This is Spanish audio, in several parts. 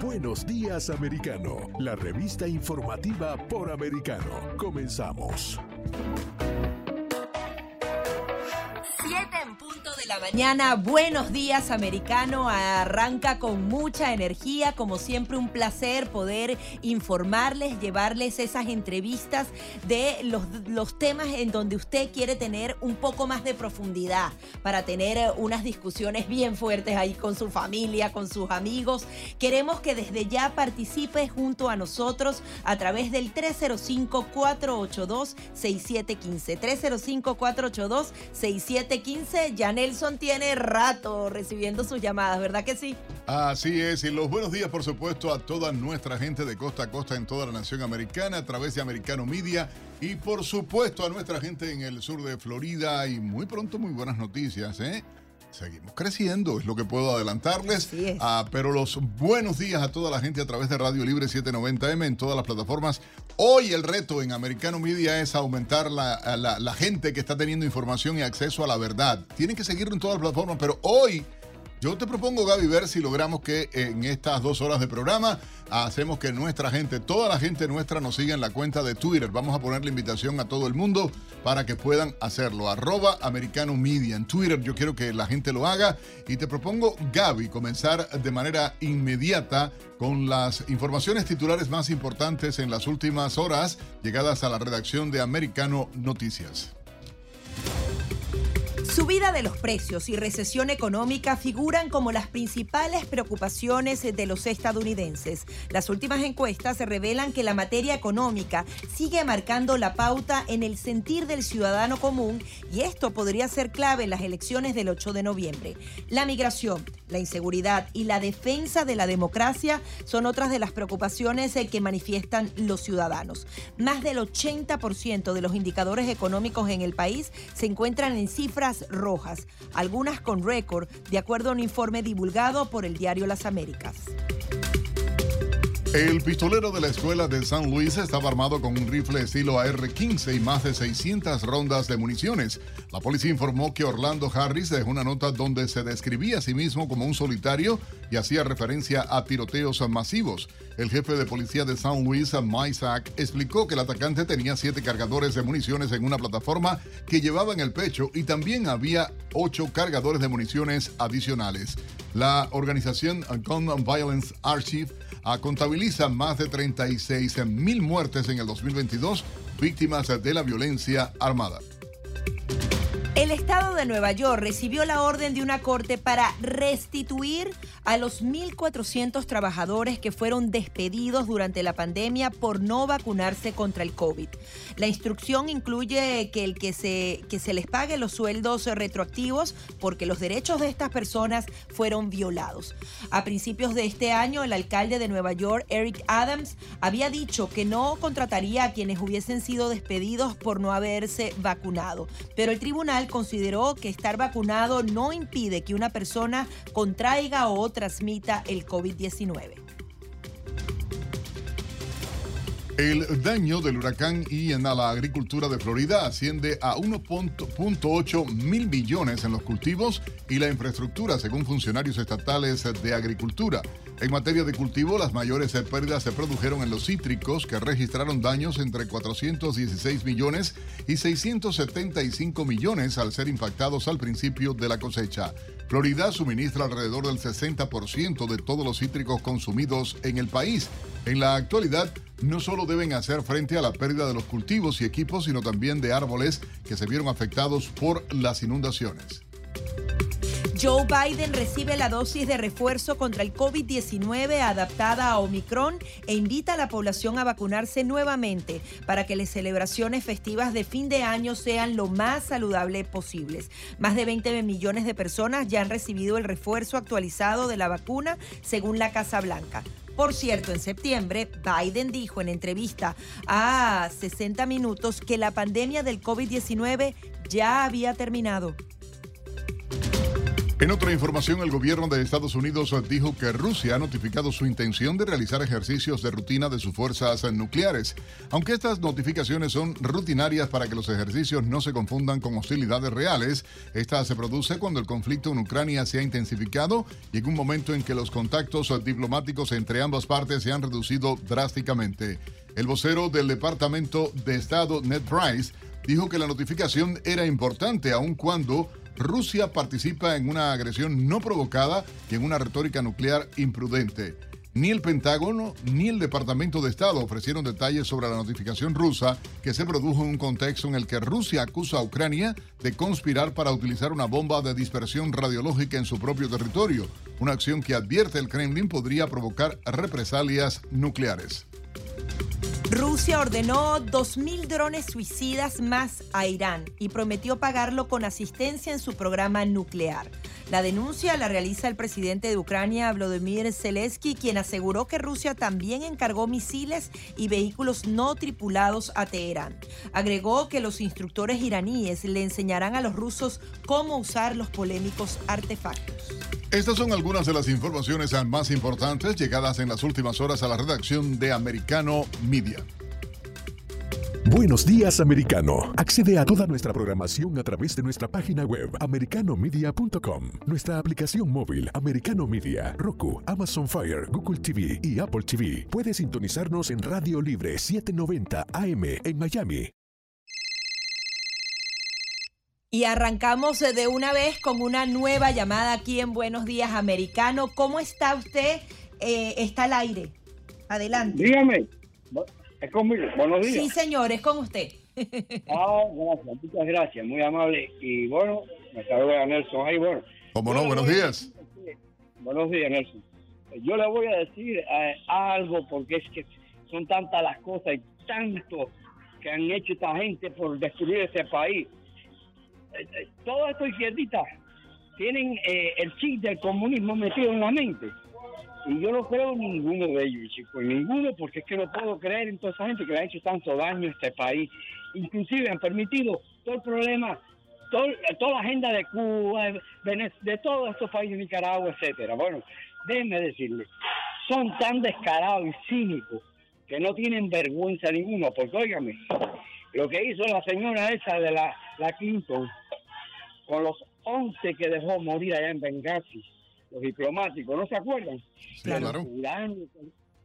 Buenos días, americano. La revista informativa por americano. Comenzamos. 7 en punto de la mañana. Buenos días, americano. Arranca con mucha energía. Como siempre, un placer poder informarles, llevarles esas entrevistas de los, los temas en donde usted quiere tener un poco más de profundidad para tener unas discusiones bien fuertes ahí con su familia, con sus amigos. Queremos que desde ya participe junto a nosotros a través del 305-482-6715. 305-482-6715. Ya Nelson tiene rato recibiendo sus llamadas, ¿verdad que sí? Así es, y los buenos días, por supuesto, a toda nuestra gente de costa a costa en toda la nación americana a través de Americano Media y, por supuesto, a nuestra gente en el sur de Florida y muy pronto muy buenas noticias, ¿eh? Seguimos creciendo, es lo que puedo adelantarles. Ah, pero los buenos días a toda la gente a través de Radio Libre 790M en todas las plataformas. Hoy el reto en Americano Media es aumentar la, la- la gente que está teniendo información y acceso a la verdad. Tienen que seguirlo en todas las plataformas, pero hoy yo te propongo, Gaby, ver si logramos que en estas dos horas de programa hacemos que nuestra gente, toda la gente nuestra nos siga en la cuenta de Twitter. Vamos a poner la invitación a todo el mundo para que puedan hacerlo. Arroba Americano Media en Twitter. Yo quiero que la gente lo haga. Y te propongo, Gaby, comenzar de manera inmediata con las informaciones titulares más importantes en las últimas horas llegadas a la redacción de Americano Noticias. Subida de los precios y recesión económica figuran como las principales preocupaciones de los estadounidenses. Las últimas encuestas revelan que la materia económica sigue marcando la pauta en el sentir del ciudadano común y esto podría ser clave en las elecciones del 8 de noviembre. La migración, la inseguridad y la defensa de la democracia son otras de las preocupaciones que manifiestan los ciudadanos. Más del 80% de los indicadores económicos en el país se encuentran en cifras rojas, algunas con récord, de acuerdo a un informe divulgado por el diario Las Américas. El pistolero de la escuela de San Luis estaba armado con un rifle estilo AR-15 y más de 600 rondas de municiones. La policía informó que Orlando Harris dejó una nota donde se describía a sí mismo como un solitario y hacía referencia a tiroteos masivos. El jefe de policía de San Luis, Isaac, explicó que el atacante tenía siete cargadores de municiones en una plataforma que llevaba en el pecho y también había ocho cargadores de municiones adicionales. La organización Gun Violence Archive ah, contabiliza más de 36 mil muertes en el 2022 víctimas de la violencia armada. De Nueva York recibió la orden de una corte para restituir a los 1.400 trabajadores que fueron despedidos durante la pandemia por no vacunarse contra el COVID. La instrucción incluye que, el que, se, que se les pague los sueldos retroactivos porque los derechos de estas personas fueron violados. A principios de este año, el alcalde de Nueva York, Eric Adams, había dicho que no contrataría a quienes hubiesen sido despedidos por no haberse vacunado, pero el tribunal consideró que estar vacunado no impide que una persona contraiga o transmita el COVID-19. El daño del huracán Ian a la agricultura de Florida asciende a 1.8 mil millones en los cultivos y la infraestructura, según funcionarios estatales de agricultura. En materia de cultivo, las mayores pérdidas se produjeron en los cítricos, que registraron daños entre 416 millones y 675 millones al ser impactados al principio de la cosecha. Florida suministra alrededor del 60% de todos los cítricos consumidos en el país. En la actualidad, no solo deben hacer frente a la pérdida de los cultivos y equipos, sino también de árboles que se vieron afectados por las inundaciones. Joe Biden recibe la dosis de refuerzo contra el COVID-19 adaptada a Omicron e invita a la población a vacunarse nuevamente para que las celebraciones festivas de fin de año sean lo más saludables posibles. Más de 20 millones de personas ya han recibido el refuerzo actualizado de la vacuna según la Casa Blanca. Por cierto, en septiembre, Biden dijo en entrevista a 60 Minutos que la pandemia del COVID-19 ya había terminado. En otra información, el gobierno de Estados Unidos dijo que Rusia ha notificado su intención de realizar ejercicios de rutina de sus fuerzas nucleares. Aunque estas notificaciones son rutinarias para que los ejercicios no se confundan con hostilidades reales, esta se produce cuando el conflicto en Ucrania se ha intensificado y en un momento en que los contactos diplomáticos entre ambas partes se han reducido drásticamente. El vocero del Departamento de Estado, Ned Price, dijo que la notificación era importante aun cuando Rusia participa en una agresión no provocada y en una retórica nuclear imprudente. Ni el Pentágono ni el Departamento de Estado ofrecieron detalles sobre la notificación rusa que se produjo en un contexto en el que Rusia acusa a Ucrania de conspirar para utilizar una bomba de dispersión radiológica en su propio territorio, una acción que advierte el Kremlin podría provocar represalias nucleares. Rusia ordenó 2.000 drones suicidas más a Irán y prometió pagarlo con asistencia en su programa nuclear. La denuncia la realiza el presidente de Ucrania, Vladimir Zelensky, quien aseguró que Rusia también encargó misiles y vehículos no tripulados a Teherán. Agregó que los instructores iraníes le enseñarán a los rusos cómo usar los polémicos artefactos. Estas son algunas de las informaciones más importantes llegadas en las últimas horas a la redacción de Americano Media. Buenos días, americano. Accede a toda nuestra programación a través de nuestra página web, americanomedia.com, nuestra aplicación móvil, Americano Media, Roku, Amazon Fire, Google TV y Apple TV. Puedes sintonizarnos en Radio Libre 790 AM en Miami. Y arrancamos de una vez con una nueva llamada aquí en Buenos Días Americano. ¿Cómo está usted? Eh, está al aire. Adelante. Dígame. Es conmigo. Buenos días. Sí, señor, es con usted. ah, gracias. Muchas gracias. Muy amable. Y bueno, me saluda Nelson ahí. Bueno. ¿Cómo no? Buenos días. Buenos días, Nelson. Yo le voy a decir eh, algo porque es que son tantas las cosas y tanto que han hecho esta gente por destruir ese país todos estos izquierdistas tienen eh, el chip del comunismo metido en la mente. Y yo no creo en ninguno de ellos, chicos, ninguno, porque es que no puedo creer en toda esa gente que le ha hecho tanto daño a este país. Inclusive han permitido todo el problema, toda la agenda de Cuba, de, todos estos países, Nicaragua, etcétera. Bueno, déjenme decirle, son tan descarados y cínicos que no tienen vergüenza ninguna, porque óigame, lo que hizo la señora esa de la, la Clinton, con los 11 que dejó morir allá en Benghazi, los diplomáticos, ¿no se acuerdan? claro.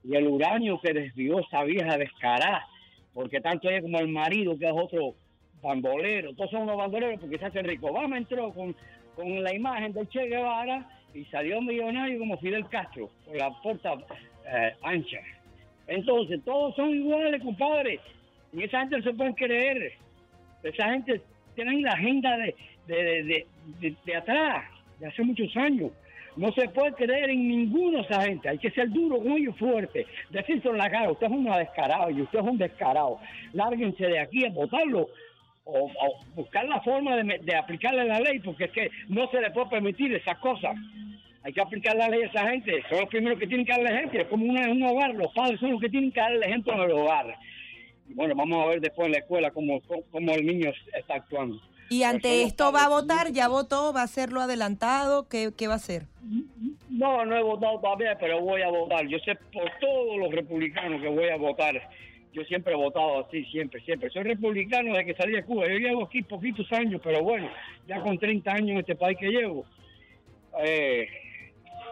y el uranio que desvió esa vieja descarada, porque tanto ella como el marido, que es otro bandolero, todos son unos bandoleros porque se hace rico. Obama entró con, con la imagen de Che Guevara y salió millonario como Fidel Castro, con la puerta eh, ancha. Entonces, todos son iguales, compadre. Y esa gente no se puede creer. Esa gente tiene la agenda de, de, de, atrás, de hace muchos años. No se puede creer en ninguno de esa gente. Hay que ser duro, muy fuerte. Decirse en la cara, usted es un descarado y usted es un descarado. Lárguense de aquí a votarlo o, buscar la forma de, aplicarle la ley, porque es que no se le puede permitir esas cosas. Hay que aplicar la ley a esa gente. Son los primeros que tienen que darle ejemplo. Es como un hogar. Los padres son los que tienen que darle ejemplo en el hogar. Y bueno, vamos a ver después en la escuela cómo, cómo el niño está actuando. Y ante esto va a votar, ya votó, va a hacerlo adelantado, ¿qué, va a hacer? No, no he votado todavía, pero voy a votar. Yo sé por todos los republicanos que voy a votar. Yo siempre he votado así, siempre, siempre. Soy republicano desde que salí de Cuba. Yo llevo aquí poquitos años, pero bueno, ya con 30 años en este país que llevo. Eh,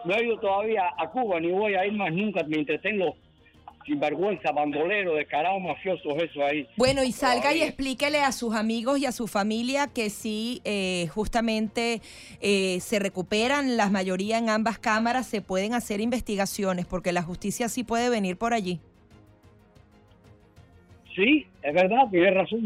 no he ido todavía a Cuba, ni voy a ir más nunca mientras tengo sinvergüenza, bandolero, descarado, mafiosos, eso ahí. Bueno, y salga y explíquele a sus amigos y a su familia que si eh, justamente eh, se recuperan la mayoría en ambas cámaras, se pueden hacer investigaciones, porque la justicia sí puede venir por allí. Sí, es verdad, tiene razón.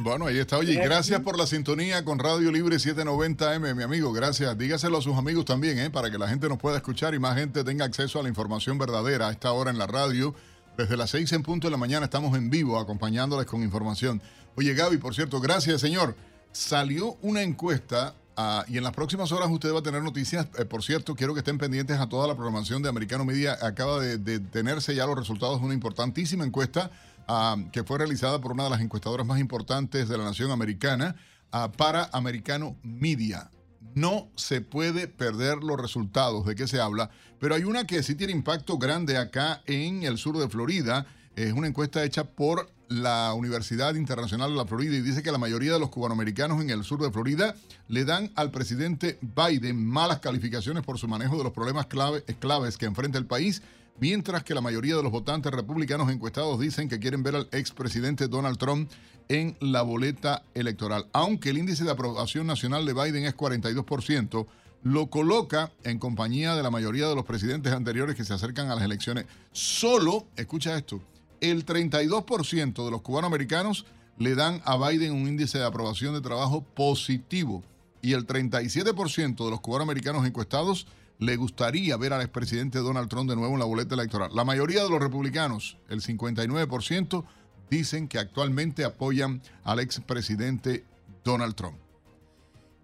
Bueno, ahí está. Oye, gracias por la sintonía con Radio Libre 790M, mi amigo. Gracias. Dígaselo a sus amigos también, ¿eh? para que la gente nos pueda escuchar y más gente tenga acceso a la información verdadera a esta hora en la radio desde las seis en punto de la mañana estamos en vivo acompañándoles con información. Oye, Gaby, por cierto, gracias, señor. Salió una encuesta Ah, y en las próximas horas usted va a tener noticias. Eh, por cierto, quiero que estén pendientes a toda la programación de Americano Media. Acaba de, tenerse ya los resultados de una importantísima encuesta ah, que fue realizada por una de las encuestadoras más importantes de la nación americana ah, para Americano Media. No se puede perder los resultados de qué se habla, pero hay una que sí tiene impacto grande acá en el sur de Florida. Es una encuesta hecha por la Universidad Internacional de la Florida y dice que la mayoría de los cubanoamericanos en el sur de Florida le dan al presidente Biden malas calificaciones por su manejo de los problemas claves que enfrenta el país, mientras que la mayoría de los votantes republicanos encuestados dicen que quieren ver al expresidente Donald Trump en la boleta electoral. Aunque el índice de aprobación nacional de Biden es 42%, lo coloca en compañía de la mayoría de los presidentes anteriores que se acercan a las elecciones. Solo, escucha esto, el 32% de los cubanoamericanos le dan a Biden un índice de aprobación de trabajo positivo y el 37% de los cubanoamericanos encuestados le gustaría ver al expresidente Donald Trump de nuevo en la boleta electoral. La mayoría de los republicanos, el 59%, dicen que actualmente apoyan al expresidente Donald Trump.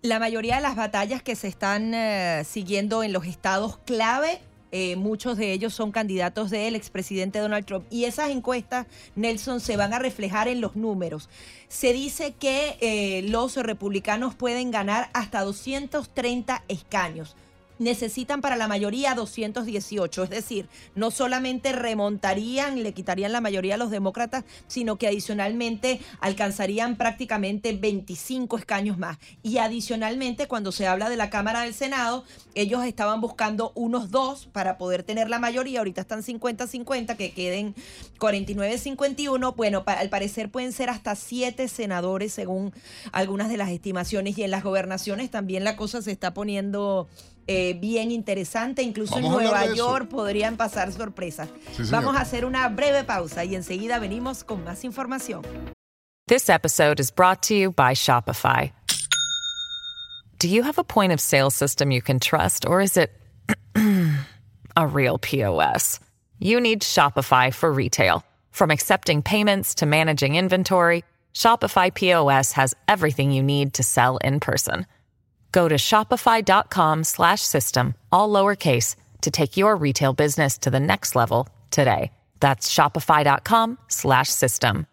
La mayoría de las batallas que se están eh, siguiendo en los estados clave eh, muchos de ellos son candidatos del expresidente Donald Trump. Y esas encuestas, Nelson, se van a reflejar en los números. Se dice que eh, los republicanos pueden ganar hasta 230 escaños necesitan para la mayoría 218. Es decir, no solamente remontarían, le quitarían la mayoría a los demócratas, sino que adicionalmente alcanzarían prácticamente 25 escaños más. Y adicionalmente, cuando se habla de la Cámara del Senado, ellos estaban buscando unos dos para poder tener la mayoría. Ahorita están 50-50, que queden 49-51. Bueno, al parecer pueden ser hasta siete senadores según algunas de las estimaciones. Y en las gobernaciones también la cosa se está poniendo eh, bien interesante. Incluso en Nueva York podrían pasar sorpresas. Vamos a hacer una breve pausa y enseguida venimos con más información. This episode is brought to you by Shopify. Do you have a point of sale system you can trust, or is it a real POS? You need Shopify for retail. From accepting payments to managing inventory, Shopify POS has everything you need to sell in person. Go to shopify.com slash system, all lowercase, to take your retail business to the next level today. That's shopify.com slash system.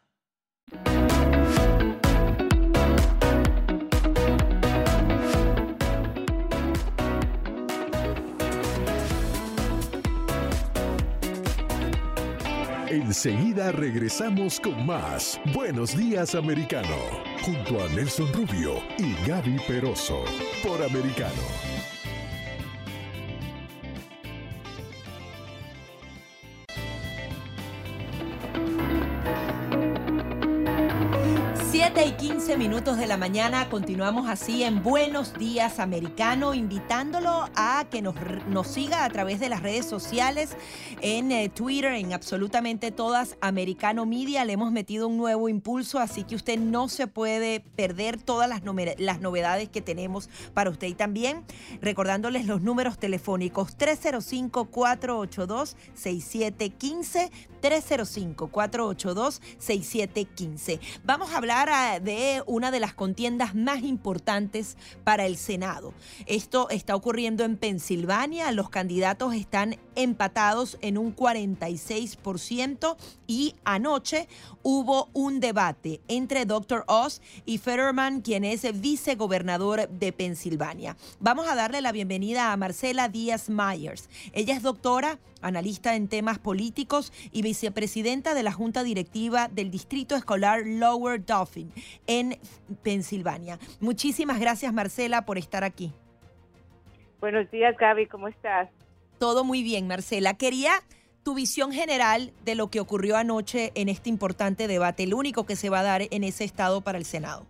Enseguida regresamos con más Buenos Días Americano, junto a Nelson Rubio y Gaby Peroso, por Americano. 7 y 15 minutos de la mañana, continuamos así en Buenos Días Americano, invitándolo a que nos, nos siga a través de las redes sociales, en eh, Twitter, en absolutamente todas, Americano Media. Le hemos metido un nuevo impulso, así que usted no se puede perder todas las, las novedades que tenemos para usted. Y también recordándoles los números telefónicos 305-482-6715, 305-482-6715. Vamos a hablar de una de las contiendas más importantes para el Senado. Esto está ocurriendo en Pensilvania. Los candidatos están empatados en un 46% y anoche hubo un debate entre Dr. Oz y Fetterman, quien es vicegobernador de Pensilvania. Vamos a darle la bienvenida a Marcela Díaz Myers. Ella es doctora, analista en temas políticos y vicepresidenta de la Junta Directiva del Distrito Escolar Lower Dauphin en Pensilvania. Muchísimas gracias, Marcela, por estar aquí. Buenos días, Gaby, ¿cómo estás? Todo muy bien, Marcela. Quería tu visión general de lo que ocurrió anoche en este importante debate, el único que se va a dar en ese estado para el Senado.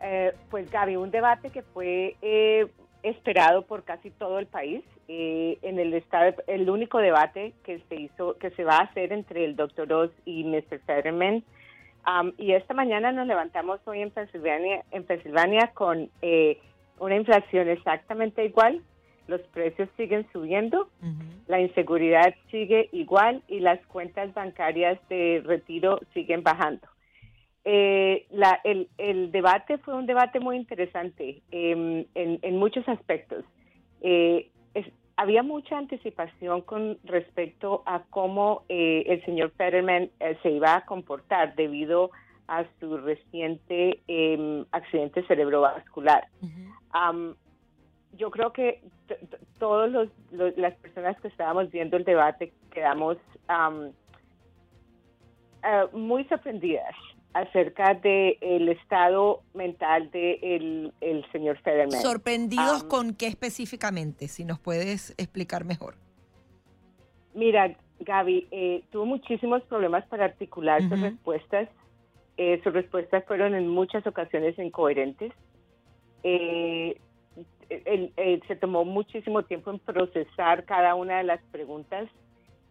Eh, pues Gaby, un debate que fue eh, esperado por casi todo el país. Eh, en el estado, el único debate que se hizo, que se va a hacer entre el doctor Oz y Mr. Fetterman. Um, y esta mañana nos levantamos hoy en Pensilvania, en Pensilvania con una inflación exactamente igual los precios siguen subiendo, la inseguridad sigue igual y las cuentas bancarias de retiro siguen bajando. Eh, la, el, el, debate fue un debate muy interesante em, en, en, muchos aspectos. Eh, había mucha anticipación con respecto a cómo eh, el señor Fetterman se iba a comportar debido a su reciente em, accidente cerebrovascular. Yo creo que todas las personas que estábamos viendo el debate quedamos muy sorprendidas acerca del el estado mental del de el señor Federman. ¿Sorprendidos con qué específicamente? Si nos puedes explicar mejor. Mira, Gaby, eh, tuvo muchísimos problemas para articular sus respuestas. Eh, sus respuestas fueron en muchas ocasiones incoherentes. Eh, se tomó muchísimo tiempo en procesar cada una de las preguntas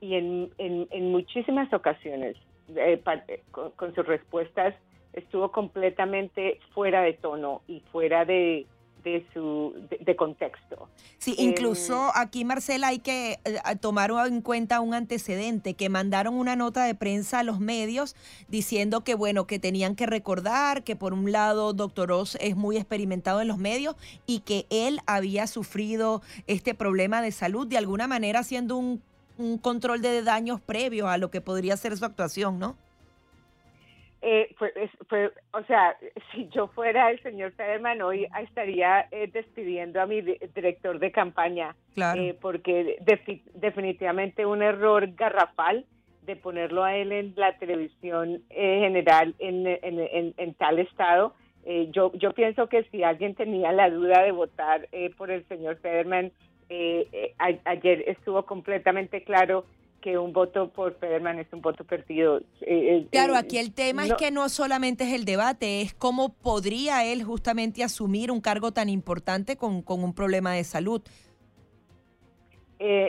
y en, en muchísimas ocasiones eh, eh, con, sus respuestas estuvo completamente fuera de tono y fuera de, de su de, contexto. Sí, incluso aquí, Marcela, hay que eh, tomar en cuenta un antecedente, que mandaron una nota de prensa a los medios diciendo que, bueno, que tenían que recordar que por un lado Doctor Oz es muy experimentado en los medios y que él había sufrido este problema de salud, de alguna manera haciendo un un control de daños previo a lo que podría ser su actuación, ¿no? Eh, o sea, si yo fuera el señor Federman, hoy estaría eh, despidiendo a mi director de campaña, claro. Eh, porque definitivamente un error garrafal de ponerlo a él en la televisión general en, en, tal estado. yo, yo pienso que si alguien tenía la duda de votar por el señor Federman, eh, eh ayer estuvo completamente claro que un voto por Federman es un voto perdido. Eh, eh, claro, aquí el tema es que no solamente es el debate, es cómo podría él justamente asumir un cargo tan importante con, con un problema de salud.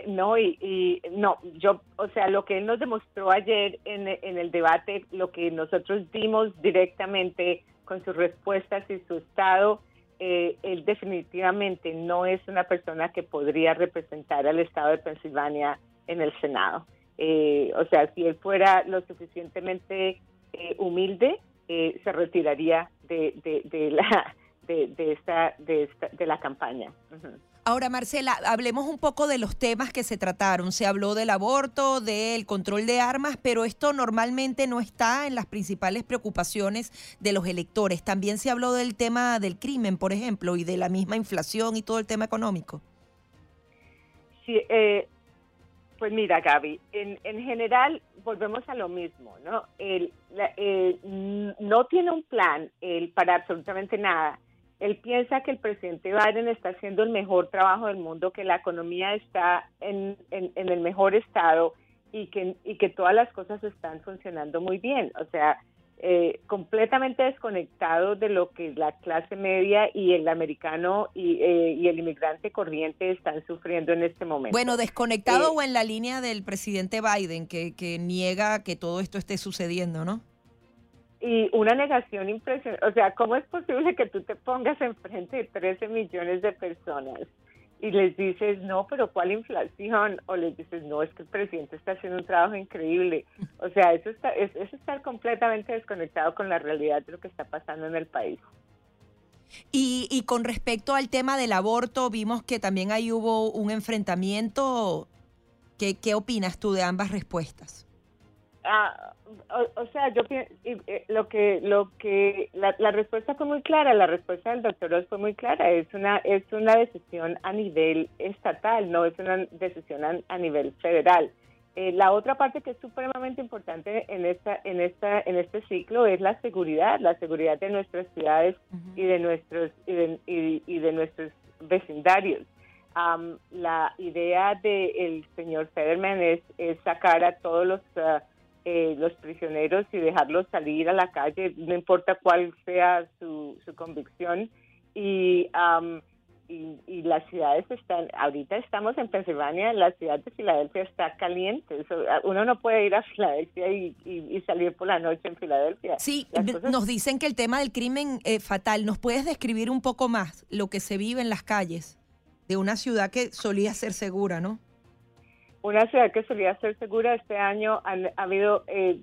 no, y, no, yo, o sea, lo que él nos demostró ayer en, en el debate, lo que nosotros dimos directamente con sus respuestas y su estado, eh, él definitivamente no es una persona que podría representar al estado de Pensilvania en el Senado. Eh, o sea, si él fuera lo suficientemente eh, humilde, se retiraría de, de, la de, esta, de, esta, de la campaña. Ahora, Marcela, hablemos un poco de los temas que se trataron. Se habló del aborto, del control de armas, pero esto normalmente no está en las principales preocupaciones de los electores. También se habló del tema del crimen, por ejemplo, y de la misma inflación y todo el tema económico. Sí, eh, pues mira, Gaby, en, general volvemos a lo mismo, ¿no? El, no tiene un plan el, para absolutamente nada él piensa que el presidente Biden está haciendo el mejor trabajo del mundo, que la economía está en, el mejor estado y que, y que todas las cosas están funcionando muy bien. O sea, eh, completamente desconectado de lo que la clase media y el americano y, eh, y, el inmigrante corriente están sufriendo en este momento. Bueno, desconectado eh, o en la línea del presidente Biden, que, que niega que todo esto esté sucediendo, ¿no? y una negación impresionante. O sea, ¿cómo es posible que tú te pongas enfrente de 13 millones de personas y les dices, no, pero ¿cuál inflación? O les dices, no, es que el presidente está haciendo un trabajo increíble. O sea, eso, está, es, eso estar completamente desconectado con la realidad de lo que está pasando en el país. Y, y con respecto al tema del aborto, vimos que también ahí hubo un enfrentamiento. ¿Qué, qué opinas tú de ambas respuestas? Ah, o, sea, yo eh, lo que lo que la, respuesta fue muy clara, la respuesta del doctor Ross fue muy clara, es una es una decisión a nivel estatal, no es una decisión a, nivel federal. Eh, la otra parte que es supremamente importante en esta en esta en este ciclo es la seguridad, la seguridad de nuestras ciudades y de nuestros y de, y, de nuestros vecindarios. la idea del el señor Federman es, es, sacar a todos los uh, eh, los prisioneros y dejarlos salir a la calle, no importa cuál sea su, su convicción. Y, y, las ciudades están, ahorita estamos en Pensilvania, la ciudad de Filadelfia está caliente. uno no puede ir a Filadelfia y, y, salir por la noche en Filadelfia. Sí, nos dicen que el tema del crimen es fatal. ¿Nos puedes describir un poco más lo que se vive en las calles de una ciudad que solía ser segura, no? Una ciudad que solía ser segura, este año han, ha habido eh,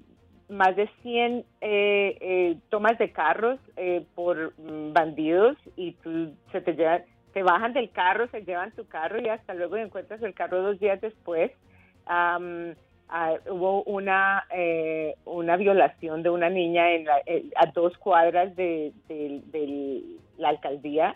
más de 100 eh, eh, tomas de carros eh, por mm, bandidos y tú, se te llevan, te bajan del carro, se llevan tu carro y hasta luego encuentras el carro dos días después. Ah, hubo una una violación de una niña en a dos cuadras de la alcaldía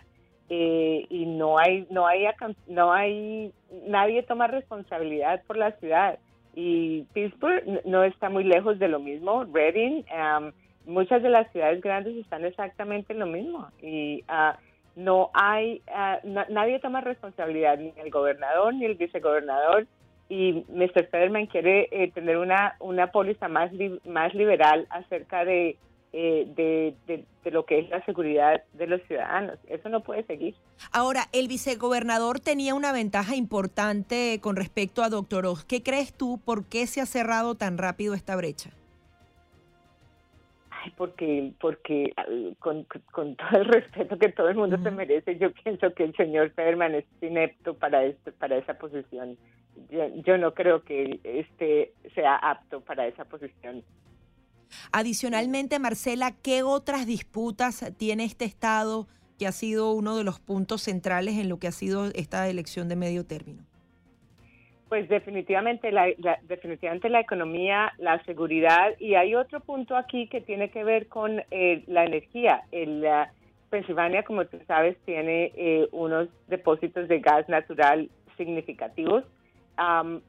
y no hay no hay no hay nadie toma responsabilidad por la ciudad y Pittsburgh no está muy lejos de lo mismo. Reading, um, muchas de las ciudades grandes están exactamente lo mismo y uh, no hay, uh, nadie toma responsabilidad, ni el gobernador ni el vicegobernador. Y Mr. Federman quiere eh, tener una, una póliza más, más liberal acerca de eh, de, de, lo que es la seguridad de los ciudadanos. Eso no puede seguir. Ahora, el vicegobernador tenía una ventaja importante con respecto a Doctor Oz. ¿Qué crees tú? ¿Por qué se ha cerrado tan rápido esta brecha? Ay, porque, porque con, todo el respeto que todo el mundo se merece, yo pienso que el señor Federman es inepto para, esto, para esa posición. Yo, yo no creo que este sea apto para esa posición. Adicionalmente, Marcela, ¿qué otras disputas tiene este Estado que ha sido uno de los puntos centrales en lo que ha sido esta elección de medio término? Pues definitivamente la, definitivamente la economía, la seguridad y hay otro punto aquí que tiene que ver con eh, la energía. Pensilvania, como tú sabes, tiene eh, unos depósitos de gas natural significativos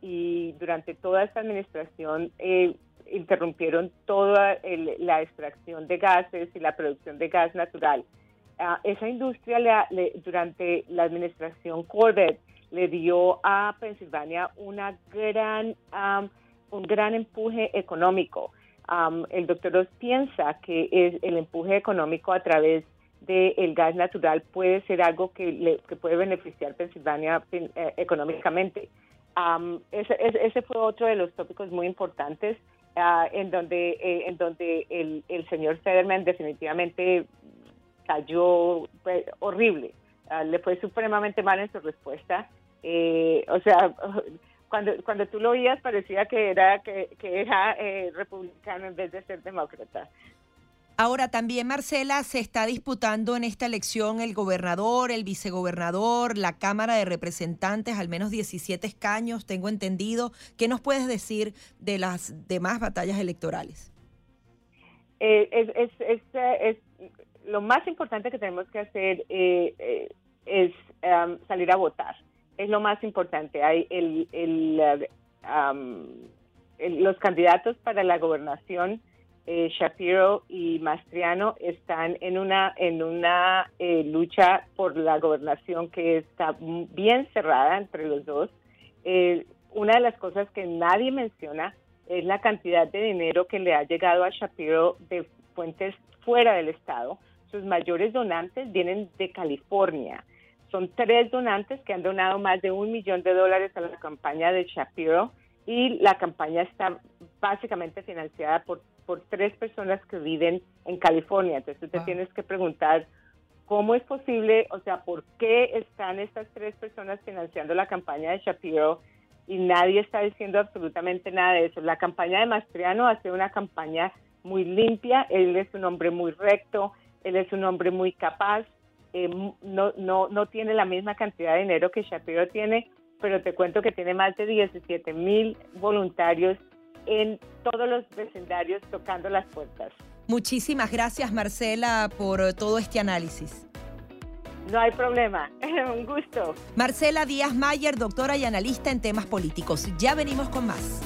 y durante toda esta administración eh, interrumpieron toda la extracción de gases y la producción de gas natural. Esa industria durante la administración Corbett le dio a Pensilvania una gran, un gran empuje económico. el doctor Ross piensa que es el empuje económico a través del gas natural puede ser algo que, le, que puede beneficiar Pensilvania eh, económicamente. ese, ese, fue otro de los tópicos muy importantes. Ah, en donde, eh, en donde el, el, señor Federman definitivamente cayó horrible. Ah, le fue supremamente mal en su respuesta. Eh, o sea, cuando, cuando tú lo oías parecía que era, que, que era eh, republicano en vez de ser demócrata. Ahora también, Marcela, se está disputando en esta elección el gobernador, el vicegobernador, la Cámara de Representantes, al menos 17 escaños, tengo entendido. ¿Qué nos puedes decir de las demás batallas electorales? Eh, es, lo más importante que tenemos que hacer eh, eh, es salir a votar. Es lo más importante. Hay el, um, los candidatos para la gobernación eh, Shapiro y Mastriano están en una en una eh, lucha por la gobernación que está bien cerrada entre los dos. Eh, una de las cosas que nadie menciona es la cantidad de dinero que le ha llegado a Shapiro de fuentes fuera del estado. Sus mayores donantes vienen de California. Son tres donantes que han donado más de un millón de dólares a la campaña de Shapiro y la campaña está básicamente financiada por por tres personas que viven en California. Entonces tú te tienes que preguntar cómo es posible, o sea, por qué están estas tres personas financiando la campaña de Shapiro y nadie está diciendo absolutamente nada de eso. La campaña de Mastriano hace una campaña muy limpia, él es un hombre muy recto, él es un hombre muy capaz, eh, no, no, no tiene la misma cantidad de dinero que Shapiro tiene, pero te cuento que tiene más de 17 mil voluntarios en todos los vecindarios tocando las puertas. Muchísimas gracias Marcela por todo este análisis. No hay problema, un gusto. Marcela Díaz Mayer, doctora y analista en temas políticos. Ya venimos con más.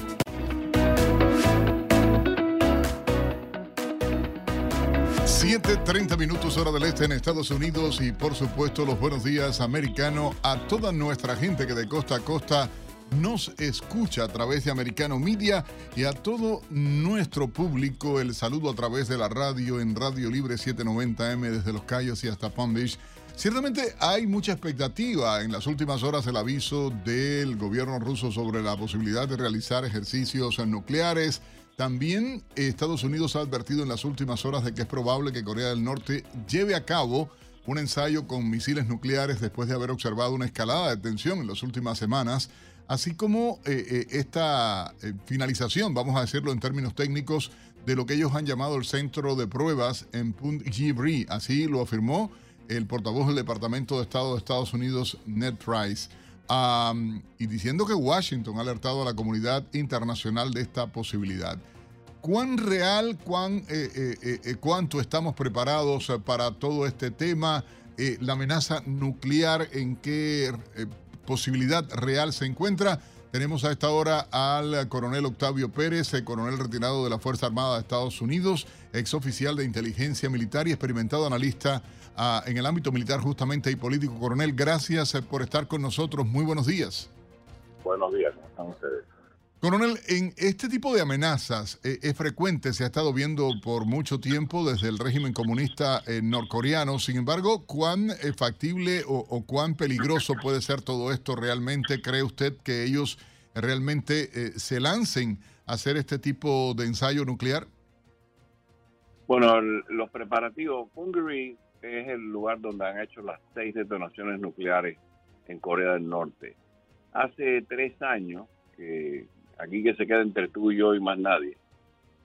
7.30 minutos hora del este en Estados Unidos y por supuesto los buenos días americano a toda nuestra gente que de costa a costa nos escucha a través de Americano Media y a todo nuestro público el saludo a través de la radio en Radio Libre 790M desde Los Cayos y hasta Palm Beach. Ciertamente hay mucha expectativa en las últimas horas el aviso del gobierno ruso sobre la posibilidad de realizar ejercicios nucleares. También Estados Unidos ha advertido en las últimas horas de que es probable que Corea del Norte lleve a cabo un ensayo con misiles nucleares después de haber observado una escalada de tensión en las últimas semanas así como esta finalización, vamos a decirlo en términos técnicos, de lo que ellos han llamado el centro de pruebas en Punt Gibri. Así lo afirmó el portavoz del Departamento de Estado de Estados Unidos, Ned Price, y diciendo que Washington ha alertado a la comunidad internacional de esta posibilidad. ¿Cuán real, cuán, eh, eh, eh, cuánto estamos preparados para todo este tema? la amenaza nuclear, ¿en qué posibilidad real se encuentra? Tenemos a esta hora al coronel Octavio Pérez, el coronel retirado de la Fuerza Armada de Estados Unidos, ex oficial de inteligencia militar y experimentado analista ah, en el ámbito militar justamente y político. Coronel, gracias eh, por estar con nosotros. Muy buenos días. Buenos días, ¿cómo están ustedes? Coronel, en este tipo de amenazas eh, es frecuente, se ha estado viendo por mucho tiempo desde el régimen comunista eh, norcoreano. Sin embargo, ¿cuán eh, factible o, cuán peligroso puede ser todo esto realmente? ¿Cree usted que ellos realmente se lancen a hacer este tipo de ensayo nuclear? Bueno, los preparativos, Hungary es el lugar donde han hecho las seis detonaciones nucleares en Corea del Norte. Hace tres años que aquí que se queda entre tú y yo y más nadie.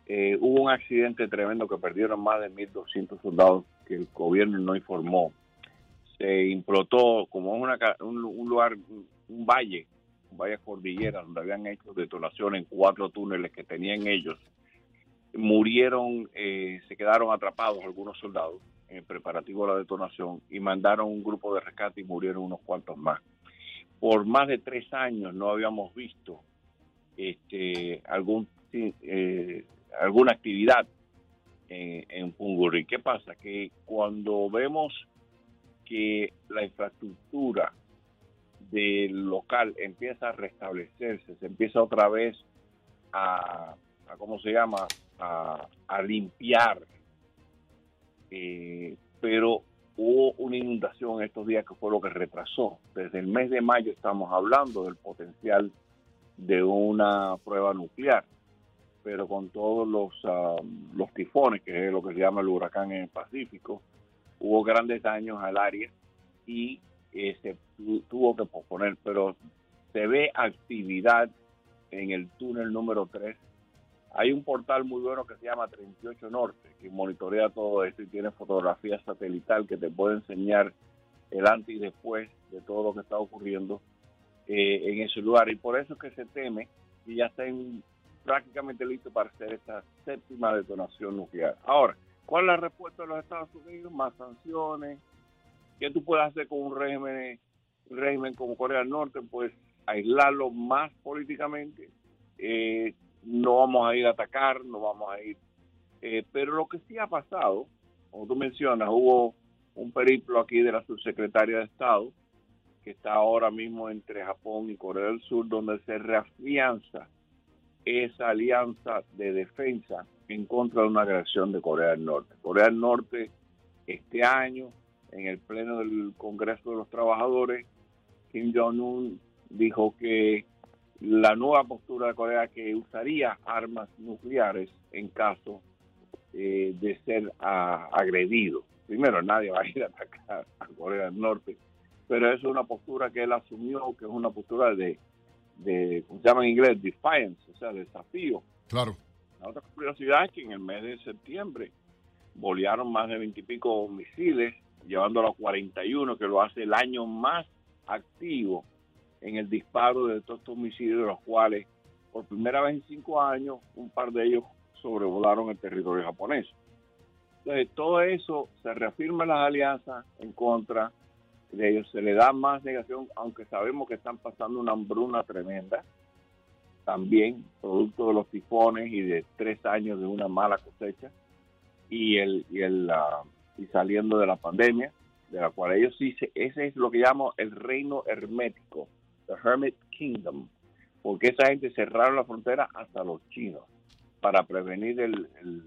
Eh, hubo un accidente tremendo que perdieron más de 1.200 soldados que el gobierno no informó. Se implotó como una, un, lugar, un valle, un valle cordillera, donde habían hecho detonaciones en cuatro túneles que tenían ellos. Murieron, eh, se quedaron atrapados algunos soldados en preparativo de la detonación y mandaron un grupo de rescate y murieron unos cuantos más. Por más de tres años no habíamos visto este, algún, eh, alguna actividad en, en. ¿Qué pasa? Que cuando vemos que la infraestructura del local empieza a restablecerse, se empieza otra vez a, ¿cómo se llama? A, limpiar. Eh, pero hubo una inundación estos días que fue lo que retrasó. Desde el mes de mayo estamos hablando del potencial de una prueba nuclear, pero con todos los, um, los tifones, que es lo que se llama el huracán en el Pacífico, hubo grandes daños al área y se tuvo que posponer, pero se ve actividad en el túnel número 3. Hay un portal muy bueno que se llama 38 Norte, que monitorea todo esto y tiene fotografía satelital que te puede enseñar el antes y después de todo lo que está ocurriendo eh, en ese lugar. Y por eso es que se teme que ya estén prácticamente listos para hacer esta séptima detonación nuclear. Ahora, ¿cuál es la respuesta de los Estados Unidos? Más sanciones. ¿Qué tú puedes hacer con un régimen, un régimen como Corea del Norte? Pues aislarlo más políticamente. Eh, no vamos a ir a atacar, no vamos a ir. Eh, pero lo que sí ha pasado, como tú mencionas, hubo un periplo aquí de la subsecretaria de Estado que está ahora mismo entre Japón y Corea del Sur, donde se reafianza esa alianza de defensa en contra de una agresión de Corea del Norte. Corea del Norte este año, en el Pleno del Congreso de los Trabajadores, Kim Jong-un dijo que la nueva postura de Corea que usaría armas nucleares en caso eh, de ser ah, agredido. Primero, nadie va a ir a atacar a Corea del Norte pero eso es una postura que él asumió, que es una postura de, de ¿cómo se llama en inglés? Defiance, o sea, desafío. Claro. La otra curiosidad es que en el mes de septiembre bolearon más de veintipico misiles, llevándolo a 41, que lo hace el año más activo en el disparo de todos estos misiles, de los cuales por primera vez en cinco años un par de ellos sobrevolaron el territorio japonés. Entonces, todo eso se reafirma las alianzas en contra de ellos se le da más negación, aunque sabemos que están pasando una hambruna tremenda, también producto de los tifones y de tres años de una mala cosecha y el y el y saliendo de la pandemia, de la cual ellos sí ese es lo que llamo el reino hermético, the hermit kingdom, porque esa gente cerraron la frontera hasta los chinos para prevenir el, el,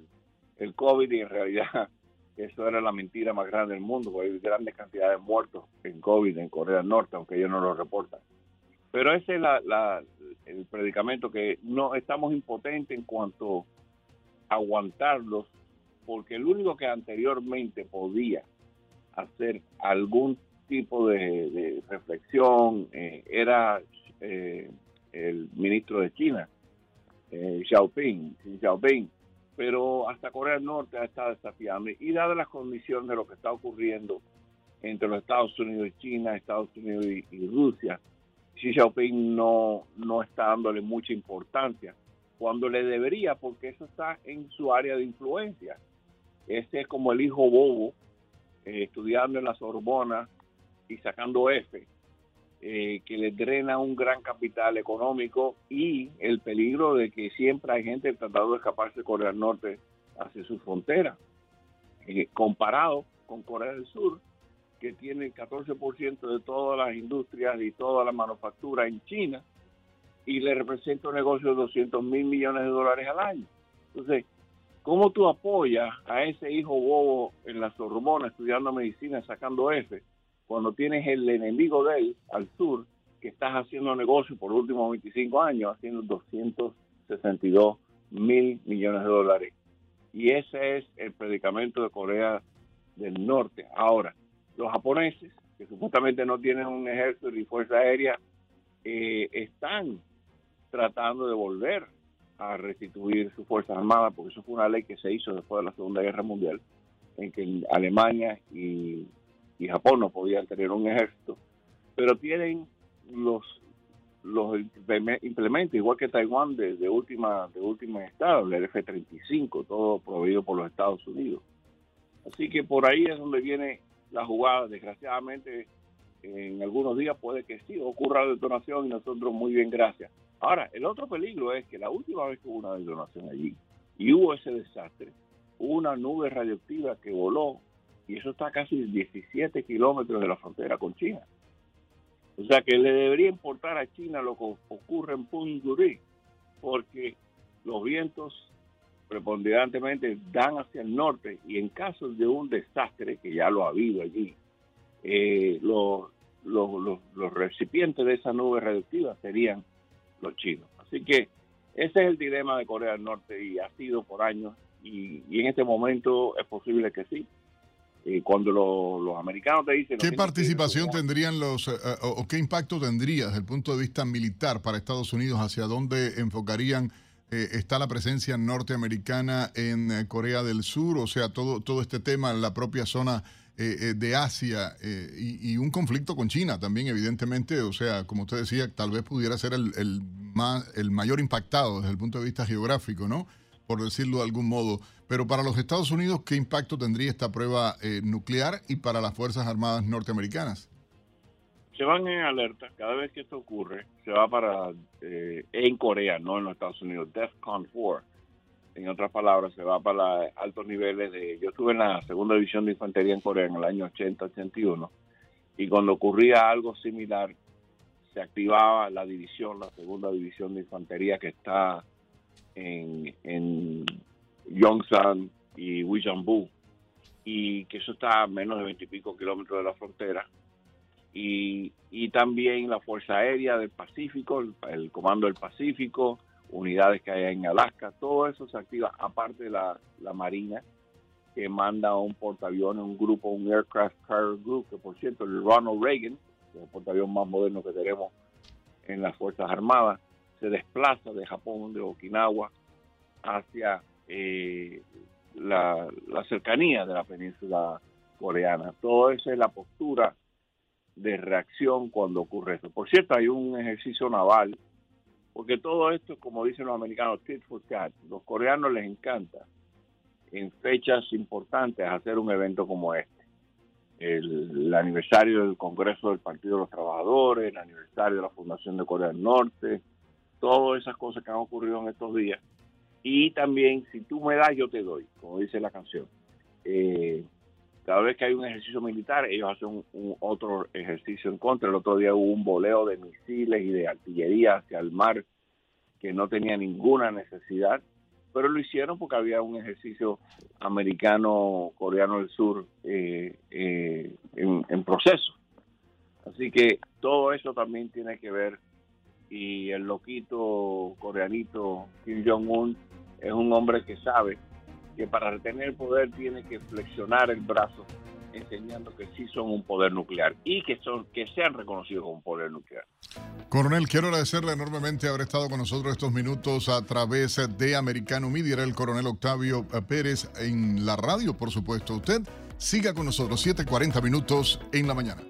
el COVID y en realidad eso era la mentira más grande del mundo, porque hay grandes cantidades de muertos en COVID en Corea del Norte, aunque ellos no lo reportan. Pero ese es el predicamento que no estamos impotentes en cuanto a aguantarlos, porque el único que anteriormente podía hacer algún tipo de, reflexión eh, era eh, el ministro de China, eh, Xiaoping, Xiaoping, pero hasta Corea del Norte ha estado desafiando. Y dadas las condiciones de lo que está ocurriendo entre los Estados Unidos y China, Estados Unidos y, Rusia, Xi Jinping no, no está dándole mucha importancia cuando le debería, porque eso está en su área de influencia. Ese es como el hijo bobo eh, estudiando en la Sorbona y sacando F, eh, que le drena un gran capital económico y el peligro de que siempre hay gente tratando de escaparse de Corea del Norte hacia su frontera, eh, comparado con Corea del Sur, que tiene el 14% de todas las industrias y toda la manufactura en China y le representa un negocio de 200 mil millones de dólares al año. Entonces, ¿cómo tú apoyas a ese hijo bobo en la Sorbona estudiando medicina, sacando F, cuando tienes el enemigo de él al sur, que estás haciendo negocio por los últimos 25 años, haciendo 262 mil millones de dólares? Y ese es el predicamento de Corea del Norte. Ahora, los japoneses, que supuestamente no tienen un ejército ni fuerza aérea, eh, están tratando de volver a restituir sus fuerzas armadas, porque eso fue una ley que se hizo después de la Segunda Guerra Mundial, en que Alemania y, Japón no podían tener un ejército, pero tienen los implementos, igual que Taiwán de, última de última estado, el F-35, todo proveído por los Estados Unidos. Así que por ahí es donde viene la jugada. Desgraciadamente, en algunos días puede que sí ocurra la detonación y nosotros muy bien, gracias. Ahora, el otro peligro es que la última vez que hubo una detonación allí y hubo ese desastre, hubo una nube radioactiva que voló y eso está casi 17 kilómetros de la frontera con China. O sea que le debería importar a China lo que ocurre en Punjurí, porque los vientos preponderantemente dan hacia el norte y en caso de un desastre, que ya lo ha habido allí, eh, los, los, recipientes de esa nube radioactiva serían los chinos. Así que ese es el dilema de Corea del Norte y ha sido por años y, en este momento es posible que sí. Eh, cuando los americanos te dicen... ¿Qué participación tendrían los, eh, o qué impacto tendría desde el punto de vista militar para Estados Unidos? ¿Hacia dónde enfocarían eh, está la presencia norteamericana en eh, Corea del Sur, o sea, todo, todo este tema en la propia zona eh, de Asia y, un conflicto con China también, evidentemente, o sea, como usted decía, tal vez pudiera ser el, el, más, el mayor impactado desde el punto de vista geográfico, ¿no? Por decirlo de algún modo. Pero para los Estados Unidos, ¿qué impacto tendría esta prueba nuclear y para las Fuerzas Armadas norteamericanas? se van en alerta. Cada vez que esto ocurre, se va para, eh, en Corea, no en los Estados Unidos, DEFCON 4. En otras palabras, se va para altos niveles de... Yo estuve en la segunda división de infantería en Corea en el año 80-81 y cuando ocurría algo similar, se activaba la división, la segunda división de infantería que está en, en Yongsan y Wijambu y que eso está a menos de veintipico kilómetros de la frontera. Y, y también la Fuerza Aérea del Pacífico, el, Comando del Pacífico, unidades que hay en Alaska, todo eso se activa, aparte de la, la Marina, que manda un portaaviones, un grupo, un Aircraft Carrier Group, que por cierto, el Ronald Reagan, el portaavión más moderno que tenemos en las Fuerzas Armadas, se desplaza de Japón, de Okinawa, hacia eh, la, cercanía de la península coreana. Todo eso es la postura de reacción cuando ocurre eso. Por cierto, hay un ejercicio naval, porque todo esto, como dicen los americanos, tit for tat. Los coreanos les encanta en fechas importantes hacer un evento como este. El, aniversario del Congreso del Partido de los Trabajadores, el aniversario de la Fundación de Corea del Norte, todas esas cosas que han ocurrido en estos días. Y también, si tú me das, yo te doy, como dice la canción. Eh, cada vez que hay un ejercicio militar, ellos hacen otro ejercicio en contra. El otro día hubo un boleo de misiles y de artillería hacia el mar que no tenía ninguna necesidad, pero lo hicieron porque había un ejercicio americano-coreano del sur eh, eh, en proceso. Así que todo eso también tiene que ver y el loquito coreanito Kim Jong-un es un hombre que sabe que para retener el poder tiene que flexionar el brazo enseñando que sí son un poder nuclear y que son que sean reconocidos como un poder nuclear. Coronel, quiero agradecerle enormemente haber estado con nosotros estos minutos a través de Americano Media. El coronel Octavio Pérez en la radio, por supuesto. Usted siga con nosotros 7:40 minutos en la mañana.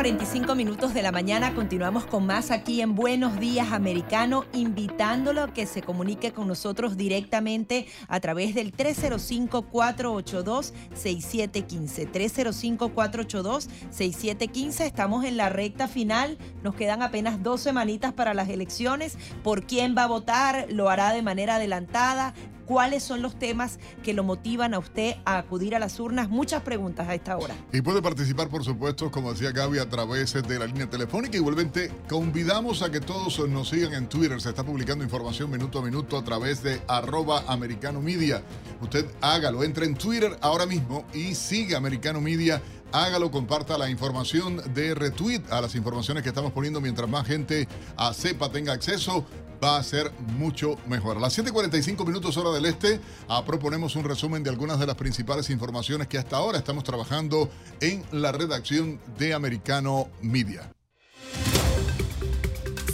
7:45 minutos de la mañana continuamos con más aquí en Buenos Días Americano, invitándolo a que se comunique con nosotros directamente a través del 305-482-6715. 305-482-6715. Estamos en la recta final, nos quedan apenas dos semanitas para las elecciones. ¿Por quién va a votar? ¿Lo hará de manera adelantada? Cuáles son los temas que lo motivan a usted a acudir a las urnas. Muchas preguntas a esta hora. Y puede participar, por supuesto, como decía Gaby, a través de la línea telefónica. Igualmente, convidamos a que todos nos sigan en Twitter. Se está publicando información minuto a minuto a través de arroba americano media. Usted hágalo, entre en Twitter ahora mismo y siga americano media hágalo, comparta la información de retweet a las informaciones que estamos poniendo mientras más gente a sepa tenga acceso va a ser mucho mejor. A las 7:45 minutos hora del este, ah, proponemos un resumen de algunas de las principales informaciones que hasta ahora estamos trabajando en la redacción de Americano Media.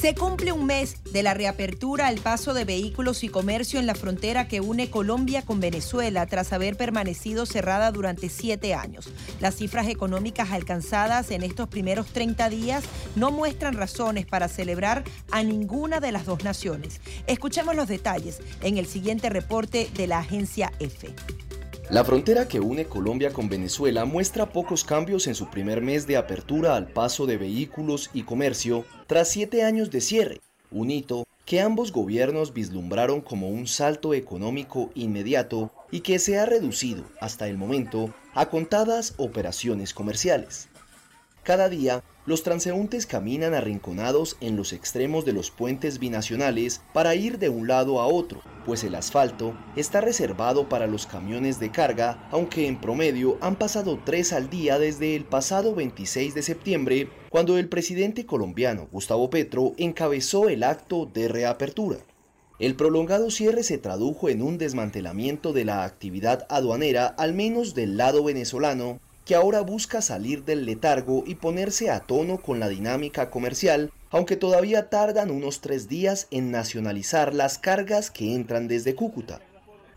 Se cumple un mes de la reapertura al paso de vehículos y comercio en la frontera que une Colombia con Venezuela tras haber permanecido cerrada durante siete años. Las cifras económicas alcanzadas en estos primeros 30 días no muestran razones para celebrar a ninguna de las dos naciones. Escuchemos los detalles en el siguiente reporte de la agencia EFE. La frontera que une Colombia con Venezuela muestra pocos cambios en su primer mes de apertura al paso de vehículos y comercio tras siete años de cierre, un hito que ambos gobiernos vislumbraron como un salto económico inmediato y que se ha reducido hasta el momento a contadas operaciones comerciales. Cada día, los transeúntes caminan arrinconados en los extremos de los puentes binacionales para ir de un lado a otro, pues el asfalto está reservado para los camiones de carga, aunque en promedio han pasado tres al día desde el pasado 26 de septiembre, cuando el presidente colombiano Gustavo Petro encabezó el acto de reapertura. El prolongado cierre se tradujo en un desmantelamiento de la actividad aduanera, al menos del lado venezolano, que ahora busca salir del letargo y ponerse a tono con la dinámica comercial, aunque todavía tardan unos tres días en nacionalizar las cargas que entran desde Cúcuta.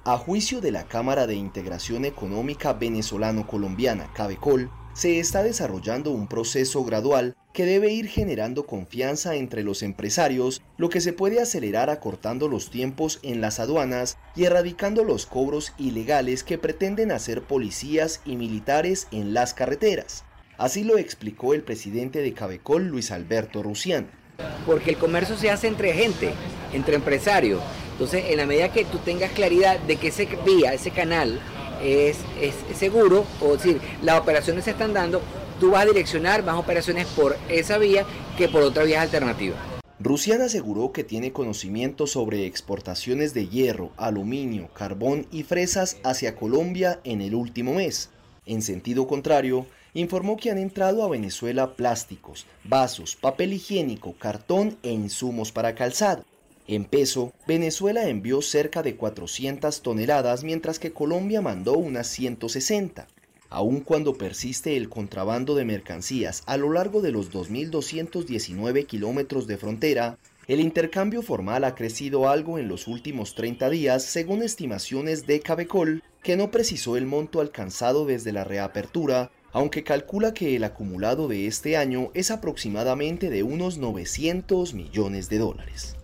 A juicio de la Cámara de Integración Económica Venezolano-Colombiana, CABECOL, se está desarrollando un proceso gradual que debe ir generando confianza entre los empresarios, lo que se puede acelerar acortando los tiempos en las aduanas y erradicando los cobros ilegales que pretenden hacer policías y militares en las carreteras. Así lo explicó el presidente de Cabecol, Luis Alberto Rusián. Porque el comercio se hace entre gente, entre empresarios. Entonces, en la medida que tú tengas claridad de que ese vía, ese canal, es, es seguro, o decir, las operaciones se están dando, tú vas a direccionar más operaciones por esa vía que por otra vía alternativa. Rusiana aseguró que tiene conocimiento sobre exportaciones de hierro, aluminio, carbón y fresas hacia Colombia en el último mes. En sentido contrario, informó que han entrado a Venezuela plásticos, vasos, papel higiénico, cartón e insumos para calzado. En peso, Venezuela envió cerca de 400 toneladas mientras que Colombia mandó unas 160 aun cuando persiste el contrabando de mercancías a lo largo de los 2.219 kilómetros de frontera, el intercambio formal ha crecido algo en los últimos 30 días según estimaciones de Cabecol, que no precisó el monto alcanzado desde la reapertura, aunque calcula que el acumulado de este año es aproximadamente de unos 900 millones de dólares.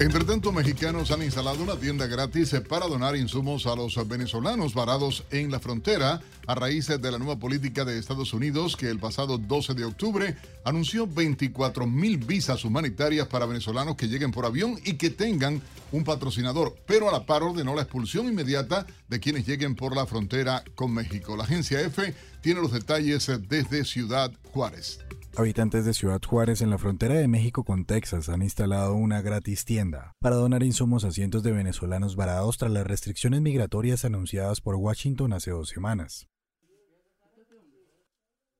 Entre tanto, mexicanos han instalado una tienda gratis para donar insumos a los venezolanos varados en la frontera a raíz de la nueva política de Estados Unidos que el pasado 12 de octubre anunció 24 mil visas humanitarias para venezolanos que lleguen por avión y que tengan un patrocinador, pero a la par ordenó la expulsión inmediata de quienes lleguen por la frontera con México. La agencia F tiene los detalles desde Ciudad Juárez. Habitantes de Ciudad Juárez en la frontera de México con Texas han instalado una gratis tienda para donar insumos a cientos de venezolanos varados tras las restricciones migratorias anunciadas por Washington hace dos semanas.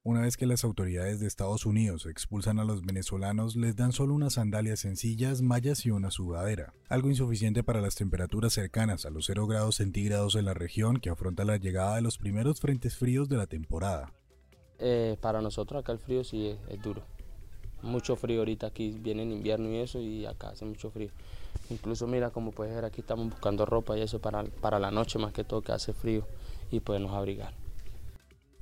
Una vez que las autoridades de Estados Unidos expulsan a los venezolanos, les dan solo unas sandalias sencillas, mallas y una sudadera, algo insuficiente para las temperaturas cercanas a los 0 grados centígrados en la región que afronta la llegada de los primeros frentes fríos de la temporada. Eh, para nosotros acá el frío sí es, duro. Mucho frío ahorita aquí, viene en invierno y eso, y acá hace mucho frío. Incluso mira, como puedes ver, aquí estamos buscando ropa y eso para, para la noche más que todo, que hace frío, y podernos abrigar.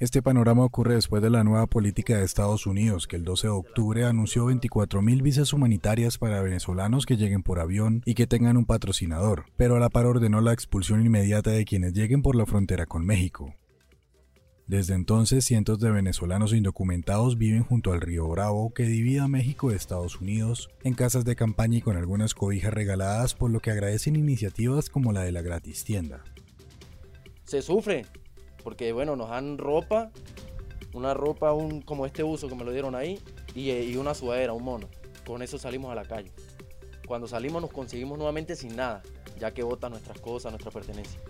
Este panorama ocurre después de la nueva política de Estados Unidos, que el 12 de octubre anunció 24.000 visas humanitarias para venezolanos que lleguen por avión y que tengan un patrocinador, pero a la par ordenó la expulsión inmediata de quienes lleguen por la frontera con México. Desde entonces, cientos de venezolanos indocumentados viven junto al río Bravo que divide a México de Estados Unidos, en casas de campaña y con algunas cobijas regaladas, por lo que agradecen iniciativas como la de la gratis tienda. Se sufre, porque bueno, nos dan ropa, una ropa un, como este uso que me lo dieron ahí, eh, y, una sudadera, un mono. Con eso salimos a la calle. Cuando salimos nos conseguimos nuevamente sin nada, ya que botan nuestras cosas, nuestra pertenencia.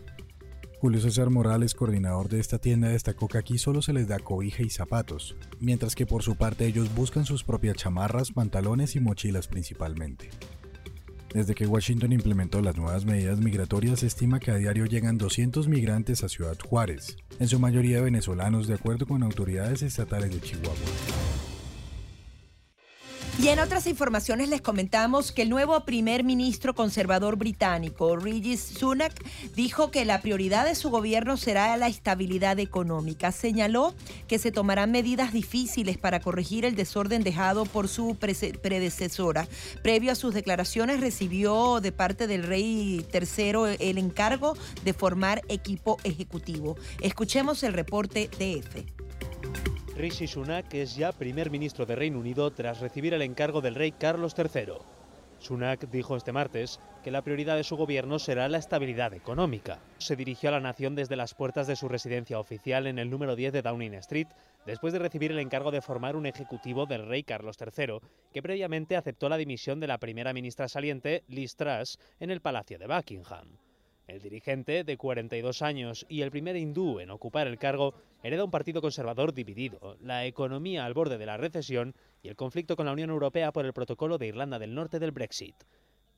Julio César Morales, coordinador de esta tienda, destacó que aquí solo se les da cobija y zapatos, mientras que por su parte ellos buscan sus propias chamarras, pantalones y mochilas principalmente. Desde que Washington implementó las nuevas medidas migratorias, se estima que a diario llegan 200 migrantes a Ciudad Juárez, en su mayoría venezolanos, de acuerdo con autoridades estatales de Chihuahua. Y en otras informaciones les comentamos que el nuevo primer ministro conservador británico, Rishi Sunak, dijo que la prioridad de su gobierno será la estabilidad económica. Señaló que se tomarán medidas difíciles para corregir el desorden dejado por su predecesora. Previo a sus declaraciones recibió de parte del rey tercero el encargo de formar equipo ejecutivo. Escuchemos el reporte de EFE. Rishi Sunak es ya primer ministro de Reino Unido tras recibir el encargo del rey Carlos III. Sunak dijo este martes que la prioridad de su gobierno será la estabilidad económica. Se dirigió a la nación desde las puertas de su residencia oficial en el número 10 de Downing Street, después de recibir el encargo de formar un ejecutivo del rey Carlos III, que previamente aceptó la dimisión de la primera ministra saliente, Liz Truss, en el Palacio de Buckingham. El dirigente, de 42 años y el primer hindú en ocupar el cargo, hereda un partido conservador dividido, la economía al borde de la recesión y el conflicto con la Unión Europea por el protocolo de Irlanda del Norte del Brexit.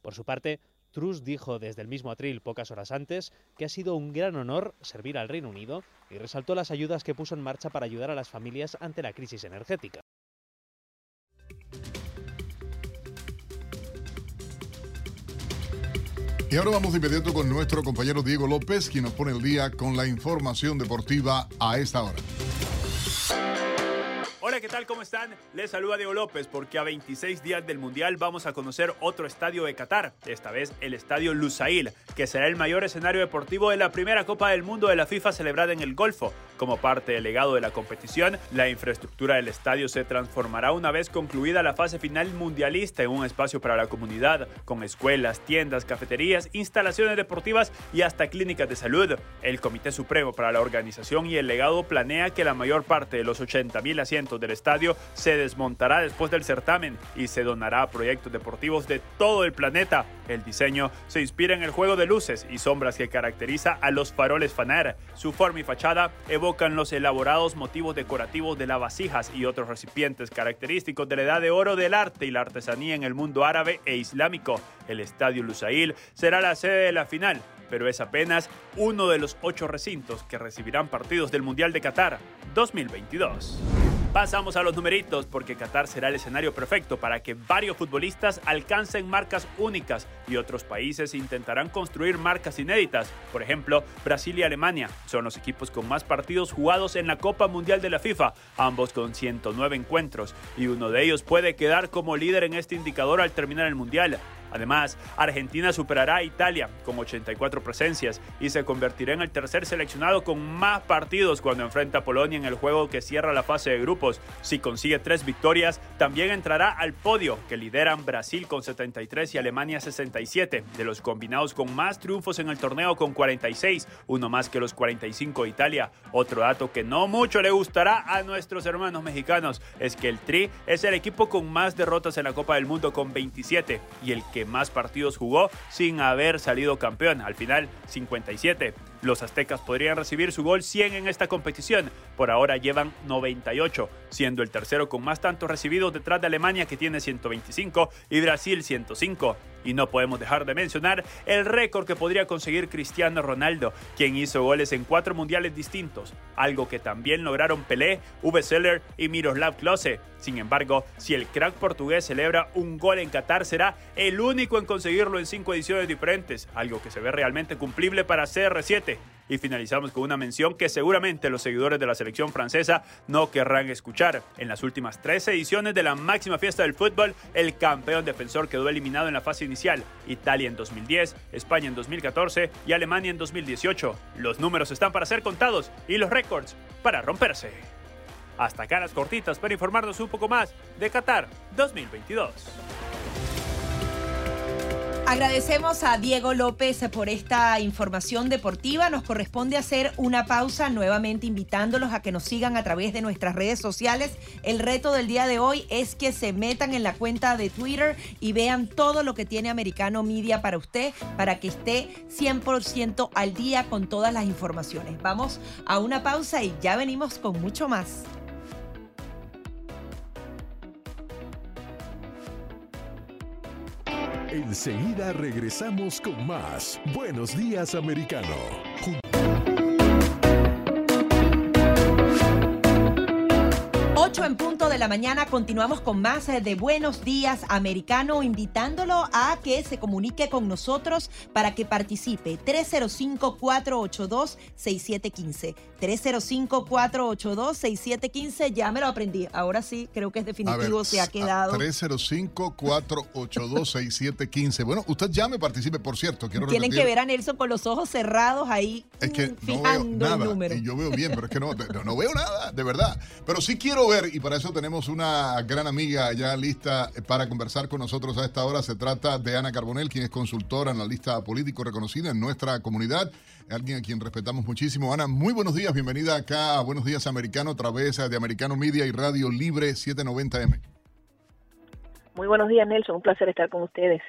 Por su parte, Truss dijo desde el mismo atril pocas horas antes que ha sido un gran honor servir al Reino Unido y resaltó las ayudas que puso en marcha para ayudar a las familias ante la crisis energética. Y ahora vamos de inmediato con nuestro compañero Diego López, quien nos pone el día con la información deportiva a esta hora. Hola, ¿qué tal? ¿Cómo están? Les saluda Diego López porque a 26 días del Mundial vamos a conocer otro estadio de Qatar, esta vez el Estadio Lusail, que será el mayor escenario deportivo de la primera Copa del Mundo de la FIFA celebrada en el Golfo. Como parte del legado de la competición, la infraestructura del estadio se transformará una vez concluida la fase final mundialista en un espacio para la comunidad, con escuelas, tiendas, cafeterías, instalaciones deportivas y hasta clínicas de salud. El Comité Supremo para la Organización y el Legado planea que la mayor parte de los 80.000 asientos del estadio se desmontará después del certamen y se donará a proyectos deportivos de todo el planeta. El diseño se inspira en el juego de luces y sombras que caracteriza a los faroles Faner. Su forma y fachada evocan los elaborados motivos decorativos de las vasijas y otros recipientes característicos de la edad de oro del arte y la artesanía en el mundo árabe e islámico. El estadio Lusail será la sede de la final pero es apenas uno de los ocho recintos que recibirán partidos del Mundial de Qatar 2022. Pasamos a los numeritos porque Qatar será el escenario perfecto para que varios futbolistas alcancen marcas únicas y otros países intentarán construir marcas inéditas. Por ejemplo, Brasil y Alemania son los equipos con más partidos jugados en la Copa Mundial de la FIFA, ambos con 109 encuentros, y uno de ellos puede quedar como líder en este indicador al terminar el Mundial. Además, Argentina superará a Italia con 84 presencias y se convertirá en el tercer seleccionado con más partidos cuando enfrenta a Polonia en el juego que cierra la fase de grupos. Si consigue tres victorias, también entrará al podio que lideran Brasil con 73 y Alemania 67, de los combinados con más triunfos en el torneo con 46, uno más que los 45 de Italia. Otro dato que no mucho le gustará a nuestros hermanos mexicanos es que el Tri es el equipo con más derrotas en la Copa del Mundo con 27 y el que más partidos jugó sin haber salido campeón, al final 57. Los aztecas podrían recibir su gol 100 en esta competición, por ahora llevan 98, siendo el tercero con más tantos recibidos detrás de Alemania que tiene 125 y Brasil 105. Y no podemos dejar de mencionar el récord que podría conseguir Cristiano Ronaldo, quien hizo goles en cuatro mundiales distintos, algo que también lograron Pelé, Uwe Seller y Miroslav Klose. Sin embargo, si el crack portugués celebra un gol en Qatar, será el único en conseguirlo en cinco ediciones diferentes, algo que se ve realmente cumplible para CR7. Y finalizamos con una mención que seguramente los seguidores de la selección francesa no querrán escuchar. En las últimas tres ediciones de la máxima fiesta del fútbol, el campeón defensor quedó eliminado en la fase inicial. Italia en 2010, España en 2014 y Alemania en 2018. Los números están para ser contados y los récords para romperse. Hasta acá las cortitas para informarnos un poco más de Qatar 2022. Agradecemos a Diego López por esta información deportiva. Nos corresponde hacer una pausa nuevamente invitándolos a que nos sigan a través de nuestras redes sociales. El reto del día de hoy es que se metan en la cuenta de Twitter y vean todo lo que tiene Americano Media para usted, para que esté 100% al día con todas las informaciones. Vamos a una pausa y ya venimos con mucho más. Enseguida regresamos con más. Buenos días, americano. 8 en punto de la mañana continuamos con más eh, de Buenos Días Americano, invitándolo a que se comunique con nosotros para que participe. 305-482-6715. 305-482-6715. Ya me lo aprendí. Ahora sí, creo que es definitivo, se ha quedado. 305-482-6715. Bueno, usted ya me participe, por cierto. Quiero Tienen repetir. que ver a Nelson con los ojos cerrados ahí. Es que no veo fijando el nada. número. Y yo veo bien, pero es que no, no, no veo nada, de verdad. Pero sí quiero ver, y para eso tenemos una gran amiga ya lista para conversar con nosotros a esta hora. Se trata de Ana Carbonell, quien es consultora, analista político reconocida en nuestra comunidad. Alguien a quien respetamos muchísimo. Ana, muy buenos días. Bienvenida acá a Buenos Días Americano a través de Americano Media y Radio Libre 790M. Muy buenos días, Nelson. Un placer estar con ustedes.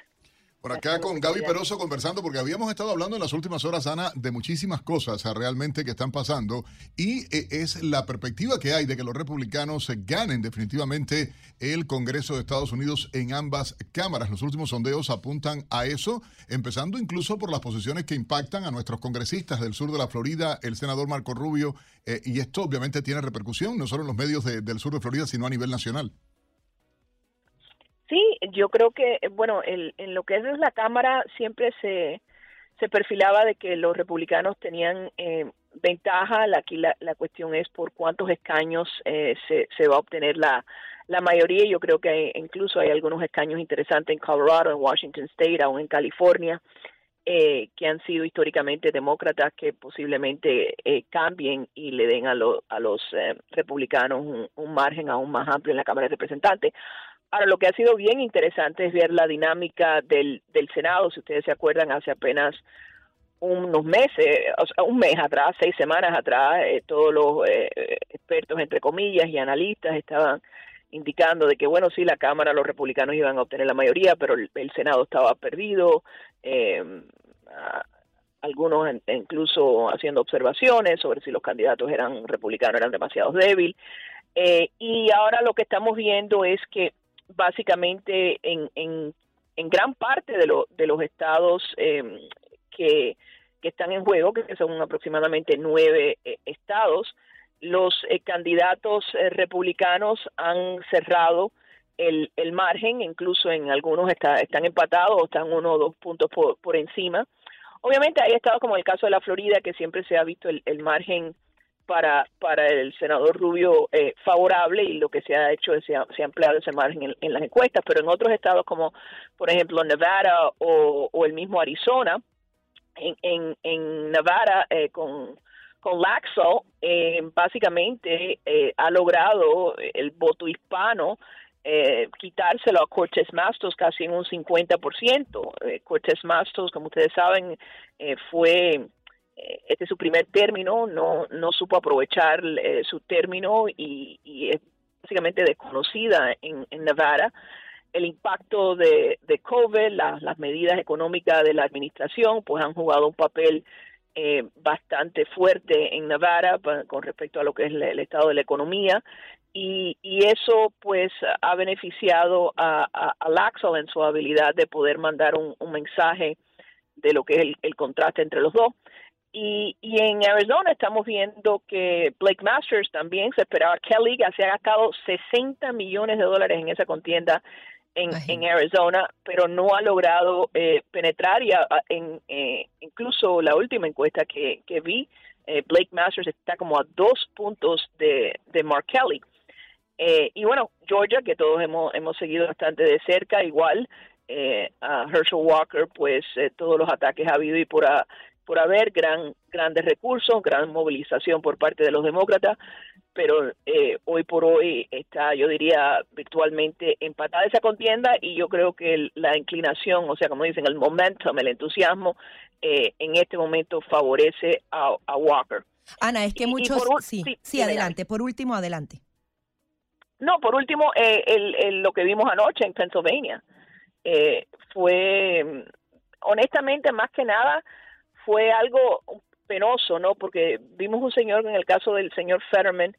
Por acá con Gaby Peroso conversando, porque habíamos estado hablando en las últimas horas, Ana, de muchísimas cosas ah, realmente que están pasando y eh, es la perspectiva que hay de que los republicanos eh, ganen definitivamente el Congreso de Estados Unidos en ambas cámaras. Los últimos sondeos apuntan a eso, empezando incluso por las posiciones que impactan a nuestros congresistas del sur de la Florida, el senador Marco Rubio, eh, y esto obviamente tiene repercusión no solo en los medios de- del sur de Florida, sino a nivel nacional. Sí, yo creo que, bueno, el- en lo que es la Cámara siempre se, se perfilaba de que los republicanos tenían eh, ventaja. Aquí la, la cuestión es por cuántos escaños eh, se, se va a obtener la, la mayoría. Yo creo que hay- incluso hay algunos escaños interesantes en Colorado, en Washington State, aún en California, eh, que han sido históricamente demócratas que posiblemente eh, cambien y le den a, lo- a los eh, republicanos un, un margen aún más amplio en la Cámara de Representantes. Ahora, lo que ha sido bien interesante es ver la dinámica del, del Senado. Si ustedes se acuerdan, hace apenas unos meses, o sea, un mes atrás, seis semanas atrás, eh, todos los eh, expertos, entre comillas, y analistas estaban indicando de que, bueno, sí, la Cámara, los republicanos iban a obtener la mayoría, pero el, el Senado estaba perdido. Eh, algunos en- incluso haciendo observaciones sobre si los candidatos eran republicanos, eran demasiado débiles. Eh, y ahora lo que estamos viendo es que básicamente en, en, en gran parte de, lo- de los estados eh, que, que están en juego, que son aproximadamente nueve eh, estados, los eh, candidatos eh, republicanos han cerrado el, el margen, incluso en algunos está- están empatados o están uno o dos puntos por, por encima. Obviamente hay estados como el caso de la Florida, que siempre se ha visto el, el margen para, para el senador Rubio eh, favorable y lo que se ha hecho es se ha, se ha ampliado ese margen en, en las encuestas, pero en otros estados como por ejemplo Nevada o, el mismo Arizona, en, en, en Nevada eh, con, con Laxo, eh, básicamente eh, ha logrado el voto hispano eh, quitárselo a Cortés Mastos casi en un 50%. Eh, Cortés Mastos, como ustedes saben, eh, fue este es su primer término, no, no supo aprovechar eh, su término y, es básicamente desconocida en, en Nevada. el impacto de, de COVID, las medidas económicas de la administración, pues han jugado un papel eh, bastante fuerte en Nevada con respecto a lo que es el, estado de la economía. Y, y, eso pues ha beneficiado a, a, Laxal en su habilidad de poder mandar un, mensaje de lo que es el contraste entre los dos. Y, y, en Arizona estamos viendo que Blake Masters también se esperaba. Kelly se ha gastado 60 millones de dólares en esa contienda en, en Arizona, pero no ha logrado eh, penetrar. Y en, eh, incluso la última encuesta que, que vi, eh, Blake Masters está como a dos puntos de, de Mark Kelly. y bueno, Georgia, que todos hemos, hemos seguido bastante de cerca, igual. a Herschel Walker, pues todos los ataques ha habido y por, a, por haber gran, grandes recursos, gran movilización por parte de los demócratas, pero eh, hoy por hoy está, yo diría, virtualmente empatada esa contienda y yo creo que la inclinación, o sea, como dicen, el momentum, el entusiasmo, eh, en este momento favorece a, Walker. Ana, es que muchos... sí, sí, adelante. Por último, adelante. No, por último, eh, el, lo que vimos anoche en Pennsylvania fue, honestamente, más que nada, fue algo penoso, ¿no? Porque vimos un señor, en el caso del señor Fetterman,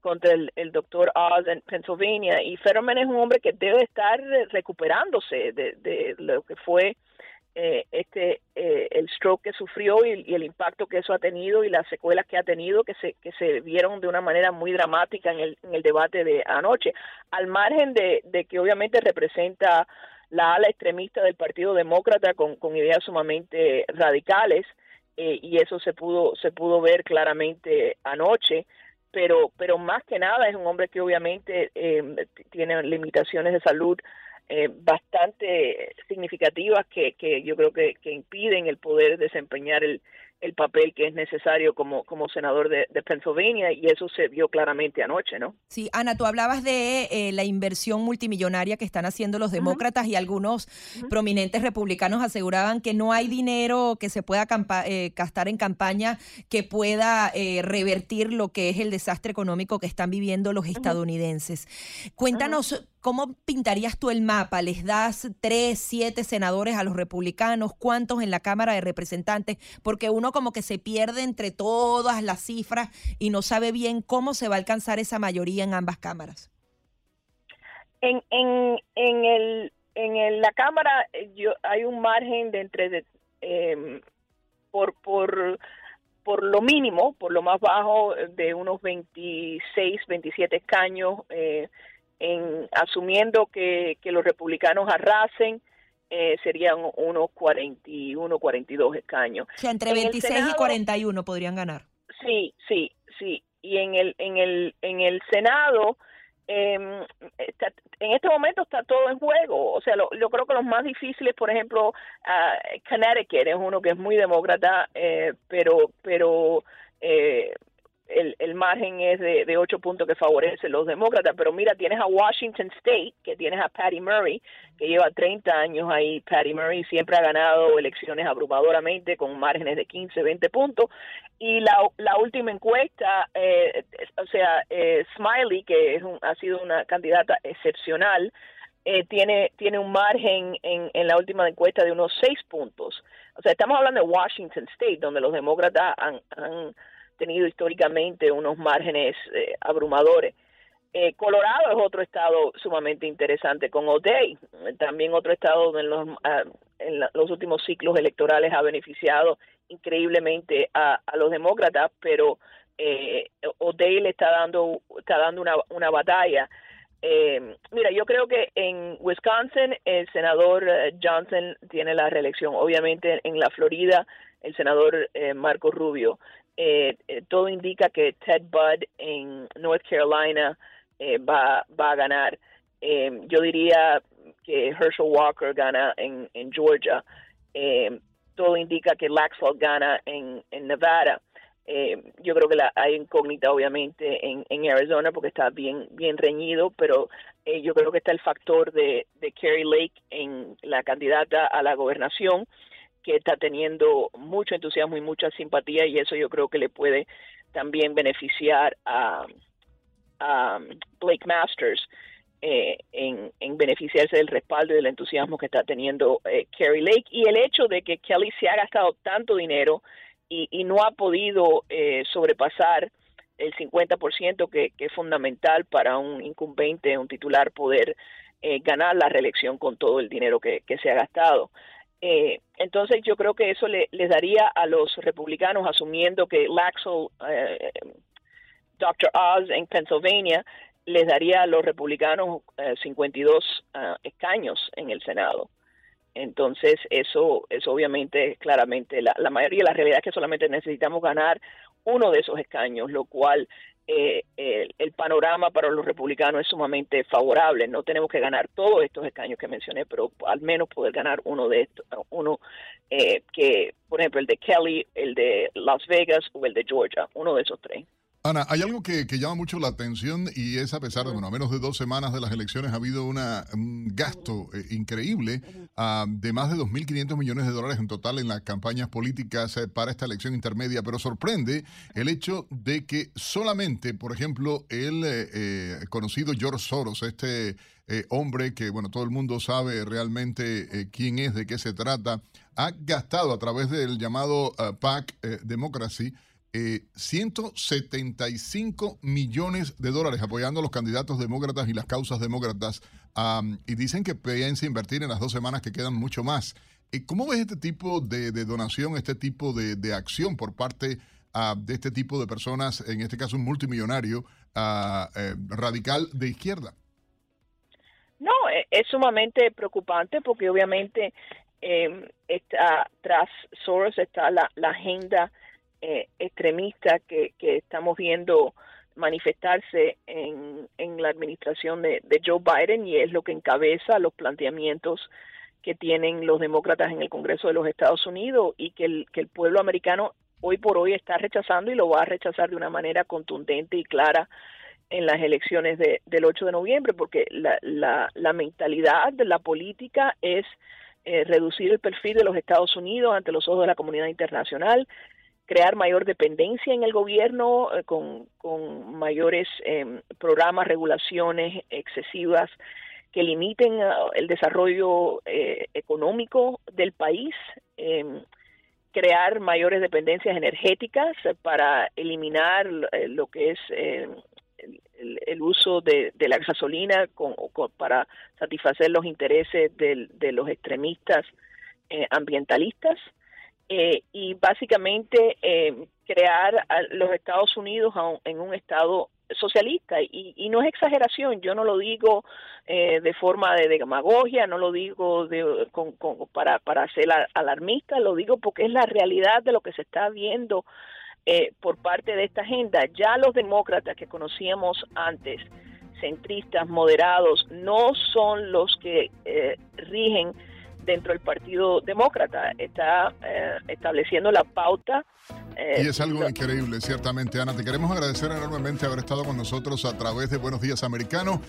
contra el, doctor Oz en Pennsylvania, y Fetterman es un hombre que debe estar recuperándose de, lo que fue eh, este eh, el stroke que sufrió y, el impacto que eso ha tenido y las secuelas que ha tenido que se que se vieron de una manera muy dramática en el, el debate de anoche al margen de que obviamente representa la ala extremista del Partido Demócrata con, con ideas sumamente radicales eh, y eso se pudo se pudo ver claramente anoche. Pero pero más que nada es un hombre que obviamente eh, tiene limitaciones de salud eh, bastante significativas que, que yo creo que, que impiden el poder desempeñar el, el papel que es necesario como, como senador de, de, Pennsylvania y eso se vio claramente anoche, ¿no? Sí, Ana, tú hablabas de eh, la inversión multimillonaria que están haciendo los demócratas y algunos prominentes republicanos aseguraban que no hay dinero que se pueda eh, gastar en campaña que pueda eh, revertir lo que es el desastre económico que están viviendo los estadounidenses. Cuéntanos ¿Cómo pintarías tú el mapa? ¿Les das tres, siete senadores a los republicanos? ¿Cuántos en la Cámara de Representantes? Porque uno como que se pierde entre todas las cifras y no sabe bien cómo se va a alcanzar esa mayoría en ambas cámaras. En, en, en, el, en la Cámara yo, hay un margen de entre... Em, por, por por lo mínimo, por lo más bajo, de unos 26, 27 escaños eh, en asumiendo que, que los republicanos arrasen, eh, serían unos 41, 42 escaños. O sea, entre 26 y 41 podrían ganar. Sí, sí, sí. Y en el, en el, en el Senado, em, en este momento está todo en juego. O sea, lo, yo creo que los más difíciles, por ejemplo, uh, Connecticut es uno que es muy demócrata, eh, pero, pero eh, el, el margen es de, de 8 puntos que favorece los demócratas, pero mira, tienes a Washington State, que tienes a Patty Murray, que lleva 30 años ahí. Patty Murray siempre ha ganado elecciones abrumadoramente con márgenes de 15, 20 puntos. Y la, la última encuesta, eh, o sea, eh, Smiley, que es un, ha sido una candidata excepcional, eh, tiene, tiene un margen en, la última encuesta de unos 6 puntos. O sea, estamos hablando de Washington State, donde los demócratas han tenido históricamente unos márgenes eh, abrumadores. Eh, Colorado es otro estado sumamente interesante con O'Day, también otro estado donde en los, ah, en los últimos ciclos electorales ha beneficiado increíblemente a, los demócratas, pero eh, O'Day le está dando, está dando una, una batalla. Eh, mira, yo creo que en Wisconsin el senador Johnson tiene la reelección. Obviamente en la Florida el senador Marco Rubio. Eh, eh, todo indica que Ted Budd en North Carolina eh, va, a ganar. yo diría que Herschel Walker gana en, Georgia. todo indica que Laxalt gana en, en Nevada. yo creo que la, hay incógnita obviamente en, Arizona porque está bien bien reñido, pero yo creo que está el factor de, de Lake en la candidata a la gobernación que está teniendo mucho entusiasmo y mucha simpatía y eso yo creo que le puede también beneficiar a, Blake Masters. eh, en, en, beneficiarse del respaldo y del entusiasmo que está teniendo eh, Kerry Lake y el hecho de que Kelly se ha gastado tanto dinero y, y no ha podido eh, sobrepasar el 50% que, que es fundamental para un incumbente, un titular, poder eh, ganar la reelección con todo el dinero que se ha gastado. Eh, entonces yo creo que eso le, les daría a los republicanos, asumiendo que Laxell, eh, Dr. Oz en Pennsylvania, les daría a los republicanos 52 uh, escaños en el Senado. Entonces, eso es obviamente, claramente, la, la mayoría, la realidad es que solamente necesitamos ganar uno de esos escaños, lo cual eh, el, el, panorama para los republicanos es sumamente favorable. No tenemos que ganar todos estos escaños que mencioné, pero al menos poder ganar uno de estos, uno eh, que, por ejemplo, el de Kelly, el de Las Vegas o el de Georgia, uno de esos tres. Ana, hay algo que, que, llama mucho la atención y es a pesar de, bueno, a menos de dos semanas de las elecciones ha habido una, un gasto eh, increíble uh, de más de 2.500 millones de dólares en total en las campañas políticas eh, para esta elección intermedia, pero sorprende el hecho de que solamente, por ejemplo, el eh, eh conocido George Soros, este eh, hombre que, bueno, todo el mundo sabe realmente quién es, de qué se trata, ha gastado a través del llamado uh, PAC Democracy, eh, 175 millones de dólares apoyando a los candidatos demócratas y las causas demócratas. Um, y dicen que piensa invertir en las dos semanas que quedan mucho más. Eh, ¿Cómo ves este tipo de, donación, este tipo de, acción por parte uh, de este tipo de personas, en este caso un multimillonario uh, radical de izquierda? No, e, es sumamente preocupante porque obviamente eh, está, tras Soros está la agenda eh, extremista que, estamos viendo manifestarse en, en la administración de, Joe Biden y es lo que encabeza los planteamientos que tienen los demócratas en el Congreso de los Estados Unidos y que el, pueblo americano hoy por hoy está rechazando y lo va a rechazar de una manera contundente y clara en las elecciones de, del 8 de noviembre, porque la, la, la mentalidad de la política es eh, reducir el perfil de los Estados Unidos ante los ojos de la comunidad internacional, crear mayor dependencia en el gobierno eh, con, con, mayores eh, programas, regulaciones excesivas que limiten uh, el desarrollo eh, económico del país, em, crear mayores dependencias energéticas para eliminar eh, lo que es em, el, el, uso de, la gasolina con, con, para satisfacer los intereses de, los extremistas eh, ambientalistas eh, y básicamente eh, crear a los Estados Unidos un, en un estado socialista y, y, no es exageración, yo no lo digo eh, de forma de, demagogia, no lo digo de, con, para, para ser alarmista, lo digo porque es la realidad de lo que se está viendo eh, por parte de esta agenda. Ya los demócratas que conocíamos antes, centristas, moderados, no son los que eh, rigen dentro del Partido Demócrata. Está eh, estableciendo la pauta. Eh, y es algo increíble, ciertamente, Ana. Te queremos agradecer enormemente haber estado con nosotros a través de Buenos Días Americano.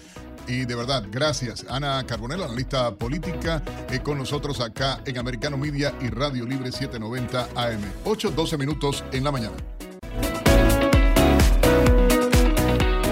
Y de verdad, gracias. Ana Carbonell, analista política, eh, con nosotros acá en Americano Media y Radio Libre 790 AM. 8, 12 minutos en la mañana.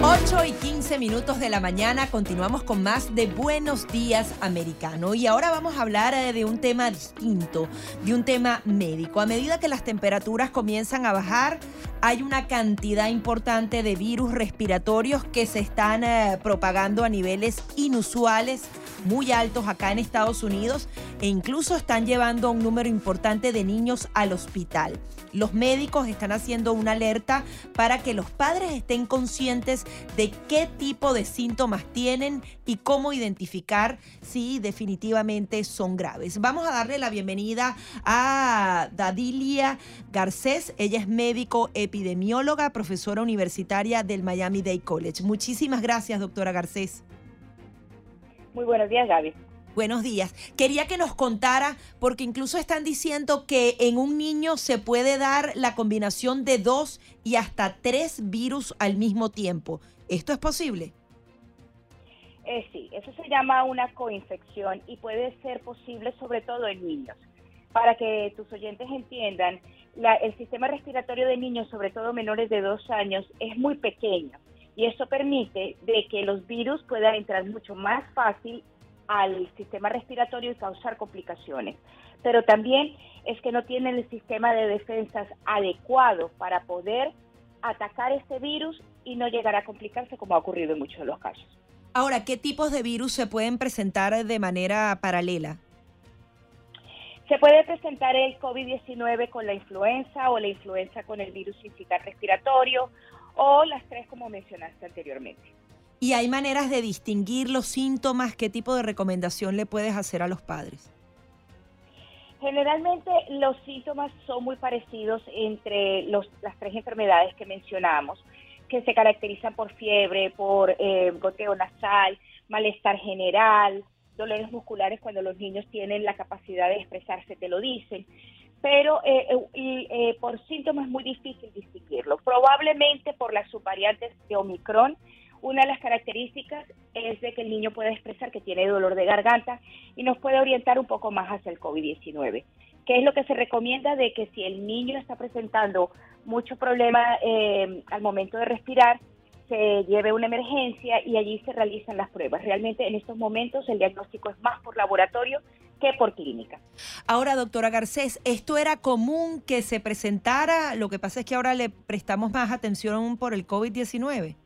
8 y 15 minutos de la mañana continuamos con más de Buenos Días Americano y ahora vamos a hablar eh, de un tema distinto, de un tema médico. A medida que las temperaturas comienzan a bajar, hay una cantidad importante de virus respiratorios que se están eh, propagando a niveles inusuales, muy altos acá en Estados Unidos e incluso están llevando a un número importante de niños al hospital. Los médicos están haciendo una alerta para que los padres estén conscientes de qué tipo de síntomas tienen y cómo identificar si definitivamente son graves. Vamos a darle la bienvenida a Dadilia Garcés. Ella es médico epidemióloga, profesora universitaria del Miami Dade College. Muchísimas gracias, doctora Garcés. Muy buenos días, Gaby. Buenos días. Quería que nos contara, porque incluso están diciendo que en un niño se puede dar la combinación de dos y hasta tres virus al mismo tiempo. ¿Esto es posible? Eh, sí, eso se llama una coinfección y puede ser posible sobre todo en niños. Para que tus oyentes entiendan, la, el sistema respiratorio de niños, sobre todo menores de dos años, es muy pequeño y eso permite de que los virus puedan entrar mucho más fácil al sistema respiratorio y causar complicaciones. Pero también es que no tienen el sistema de defensas adecuado para poder atacar este virus y no llegar a complicarse como ha ocurrido en muchos de los casos. Ahora, ¿qué tipos de virus se pueden presentar de manera paralela? Se puede presentar el COVID-19 con la influenza o la influenza con el virus incitar respiratorio o las tres como mencionaste anteriormente. ¿Y hay maneras de distinguir los síntomas? ¿Qué tipo de recomendación le puedes hacer a los padres? Generalmente los síntomas son muy parecidos entre las tres enfermedades que mencionamos, que se caracterizan por fiebre, por eh, goteo nasal, malestar general, dolores musculares cuando los niños tienen la capacidad de expresarse, te lo dicen. Pero eh, eh, por síntomas es muy difícil distinguirlo. Probablemente por las subvariantes de Omicron, una de las características es de que el niño puede expresar que tiene dolor de garganta y nos puede orientar un poco más hacia el COVID-19. ¿Qué es lo que se recomienda? De que si el niño está presentando mucho problema eh, al momento de respirar, se lleve una emergencia y allí se realizan las pruebas. Realmente en estos momentos el diagnóstico es más por laboratorio que por clínica. Ahora, doctora Garcés, ¿esto era común que se presentara? Lo que pasa es que ahora le prestamos más atención por el COVID-19.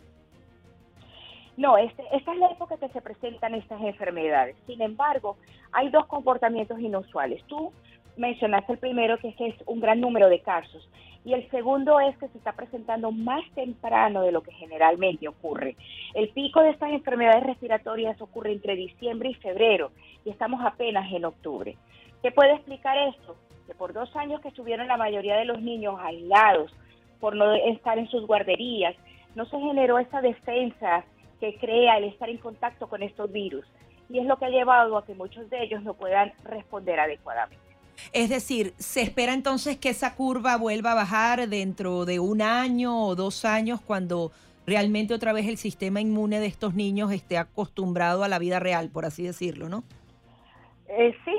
No, este, esta es la época que se presentan estas enfermedades. Sin embargo, hay dos comportamientos inusuales. Tú mencionaste el primero, que es un gran número de casos, y el segundo es que se está presentando más temprano de lo que generalmente ocurre. El pico de estas enfermedades respiratorias ocurre entre diciembre y febrero, y estamos apenas en octubre. ¿Qué puede explicar esto? Que por dos años que estuvieron la mayoría de los niños aislados, por no estar en sus guarderías, no se generó esa defensa que crea el estar en contacto con estos virus. Y es lo que ha llevado a que muchos de ellos no puedan responder adecuadamente. Es decir, ¿se espera entonces que esa curva vuelva a bajar dentro de un año o dos años cuando realmente otra vez el sistema inmune de estos niños esté acostumbrado a la vida real, por así decirlo, ¿no? Eh, sí,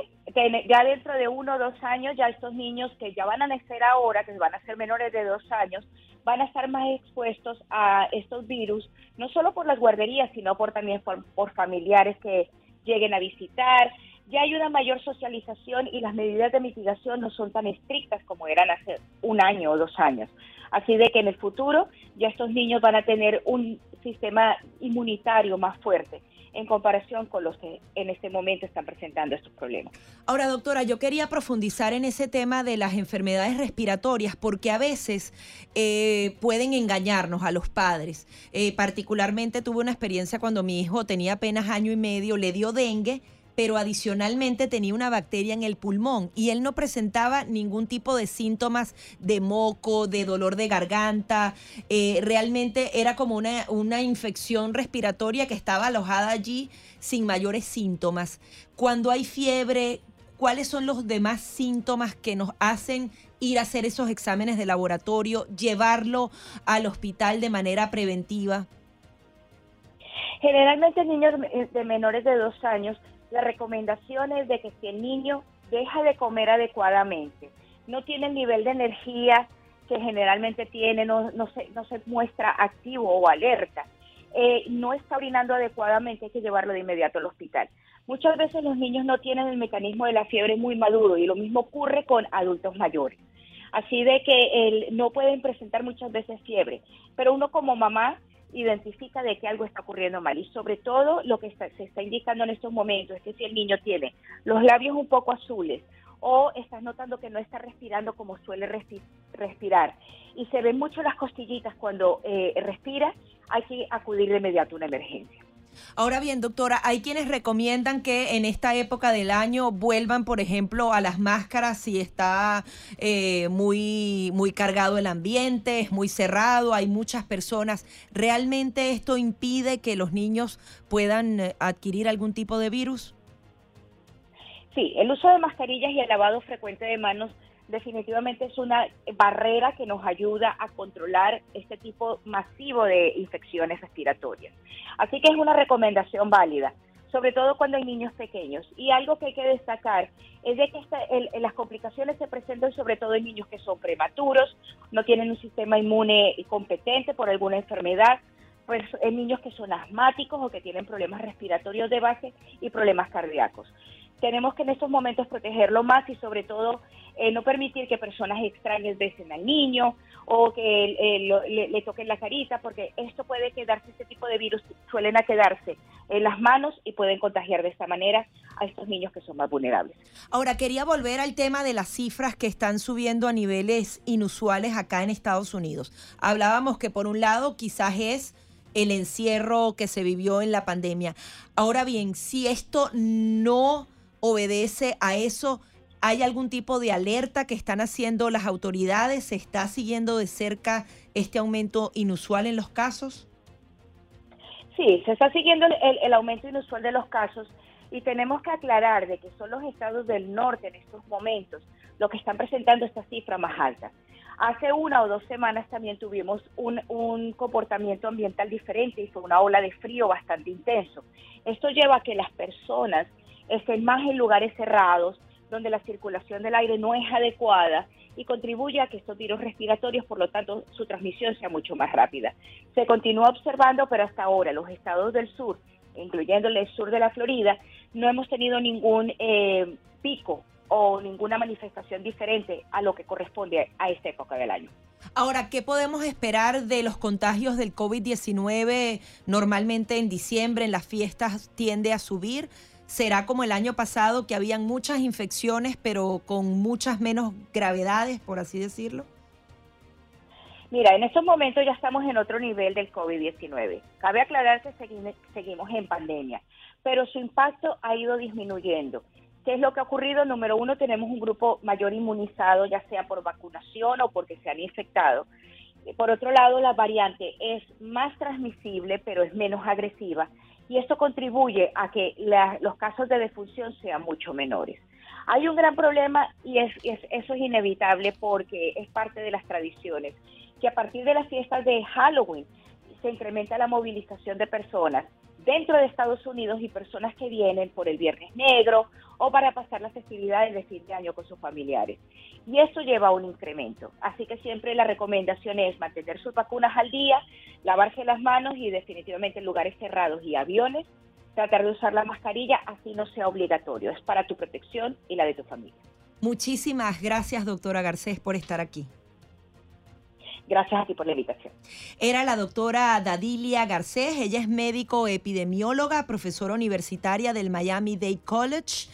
ya dentro de uno o dos años, ya estos niños que ya van a nacer ahora, que van a ser menores de dos años, van a estar más expuestos a estos virus, no solo por las guarderías, sino por también por, familiares que lleguen a visitar. Ya hay una mayor socialización y las medidas de mitigación no son tan estrictas como eran hace un año o dos años. Así de que en el futuro ya estos niños van a tener un sistema inmunitario más fuerte en comparación con los que en este momento están presentando estos problemas. Ahora, doctora, yo quería profundizar en ese tema de las enfermedades respiratorias porque a veces eh, pueden engañarnos a los padres. Eh, particularmente tuve una experiencia cuando mi hijo tenía apenas año y medio, le dio dengue pero adicionalmente tenía una bacteria en el pulmón y él no presentaba ningún tipo de síntomas de moco, de dolor de garganta. Eh, realmente era como una, una infección respiratoria que estaba alojada allí sin mayores síntomas. Cuando hay fiebre, ¿cuáles son los demás síntomas que nos hacen ir a hacer esos exámenes de laboratorio, llevarlo al hospital de manera preventiva? Generalmente niños de menores de dos años la recomendación es de que si el niño deja de comer adecuadamente, no tiene el nivel de energía que generalmente tiene, no, no, se, no se muestra activo o alerta, eh, no está orinando adecuadamente, hay que llevarlo de inmediato al hospital. Muchas veces los niños no tienen el mecanismo de la fiebre muy maduro y lo mismo ocurre con adultos mayores. Así de que el, no pueden presentar muchas veces fiebre, pero uno como mamá identifica de que algo está ocurriendo mal. Y sobre todo lo que se está indicando en estos momentos es que si el niño tiene los labios un poco azules o estás notando que no está respirando como suele respirar y se ven mucho las costillitas cuando eh, respira, hay que acudir de inmediato a una emergencia. Ahora bien, doctora, hay quienes recomiendan que en esta época del año vuelvan, por ejemplo, a las máscaras si está eh, muy, muy cargado el ambiente, es muy cerrado, hay muchas personas. ¿Realmente esto impide que los niños puedan eh, adquirir algún tipo de virus? Sí, el uso de mascarillas y el lavado frecuente de manos definitivamente es una barrera que nos ayuda a controlar este tipo masivo de infecciones respiratorias. Así que es una recomendación válida, sobre todo cuando hay niños pequeños. Y algo que hay que destacar es de que las complicaciones se presentan sobre todo en niños que son prematuros, no tienen un sistema inmune competente por alguna enfermedad, pues en niños que son asmáticos o que tienen problemas respiratorios de base y problemas cardíacos. Tenemos que en estos momentos protegerlo más y sobre todo eh, no permitir que personas extrañas besen al niño o que eh, le, toquen la carita, porque esto puede quedarse, este tipo de virus suelen quedarse en las manos y pueden contagiar de esta manera a estos niños que son más vulnerables. Ahora, quería volver al tema de las cifras que están subiendo a niveles inusuales acá en Estados Unidos. Hablábamos que por un lado quizás es el encierro que se vivió en la pandemia. Ahora bien, si esto no obedece a eso, ¿hay algún tipo de alerta que están haciendo las autoridades? ¿Se está siguiendo de cerca este aumento inusual en los casos? Sí, se está siguiendo el, aumento inusual de los casos y tenemos que aclarar de que son los estados del norte en estos momentos los que están presentando esta cifra más alta. Hace una o dos semanas también tuvimos un, un, comportamiento ambiental diferente y fue una ola de frío bastante intenso. Esto lleva a que las personas estén más en lugares cerrados, donde la circulación del aire no es adecuada y contribuye a que estos virus respiratorios, por lo tanto, su transmisión sea mucho más rápida. Se continúa observando, pero hasta ahora los estados del sur, incluyendo el sur de la Florida, no hemos tenido ningún eh, pico o ninguna manifestación diferente a lo que corresponde a esta época del año. Ahora, ¿qué podemos esperar de los contagios del COVID-19? Normalmente en diciembre, en las fiestas, tiende a subir. ¿Será como el año pasado que habían muchas infecciones, pero con muchas menos gravedades, por así decirlo? Mira, en estos momentos ya estamos en otro nivel del COVID-19. Cabe aclarar que seguimos en pandemia, pero su impacto ha ido disminuyendo. ¿Qué es lo que ha ocurrido? Número uno, tenemos un grupo mayor inmunizado, ya sea por vacunación o porque se han infectado. Por otro lado, la variante es más transmisible, pero es menos agresiva. Y esto contribuye a que los casos de defunción sean mucho menores. Hay un gran problema y es, eso es inevitable porque es parte de las tradiciones, que a partir de las fiestas de Halloween se incrementa la movilización de personas dentro de Estados Unidos y personas que vienen por el Viernes Negro o para pasar las festividades de fin de año con sus familiares. Y esto lleva a un incremento. Así que siempre la recomendación es mantener sus vacunas al día, lavarse las manos y definitivamente en lugares cerrados y aviones, tratar de usar la mascarilla así no sea obligatorio. Es para tu protección y la de tu familia. Muchísimas gracias, doctora Garcés, por estar aquí. Gracias a ti por la invitación. Era la doctora Dadilia Garcés, ella es médico epidemióloga, profesora universitaria del Miami Dade College.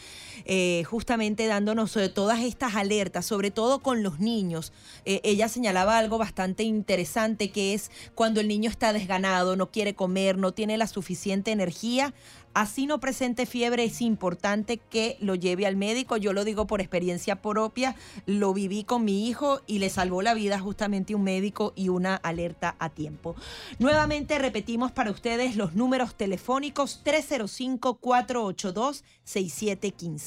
Eh, justamente dándonos eh, todas estas alertas, sobre todo con los niños. Eh, ella señalaba algo bastante interesante que es cuando el niño está desganado, no quiere comer, no tiene la suficiente energía, así no presente fiebre, es importante que lo lleve al médico. Yo lo digo por experiencia propia, lo viví con mi hijo y le salvó la vida justamente un médico y una alerta a tiempo. Nuevamente repetimos para ustedes los números telefónicos 305-482-6715.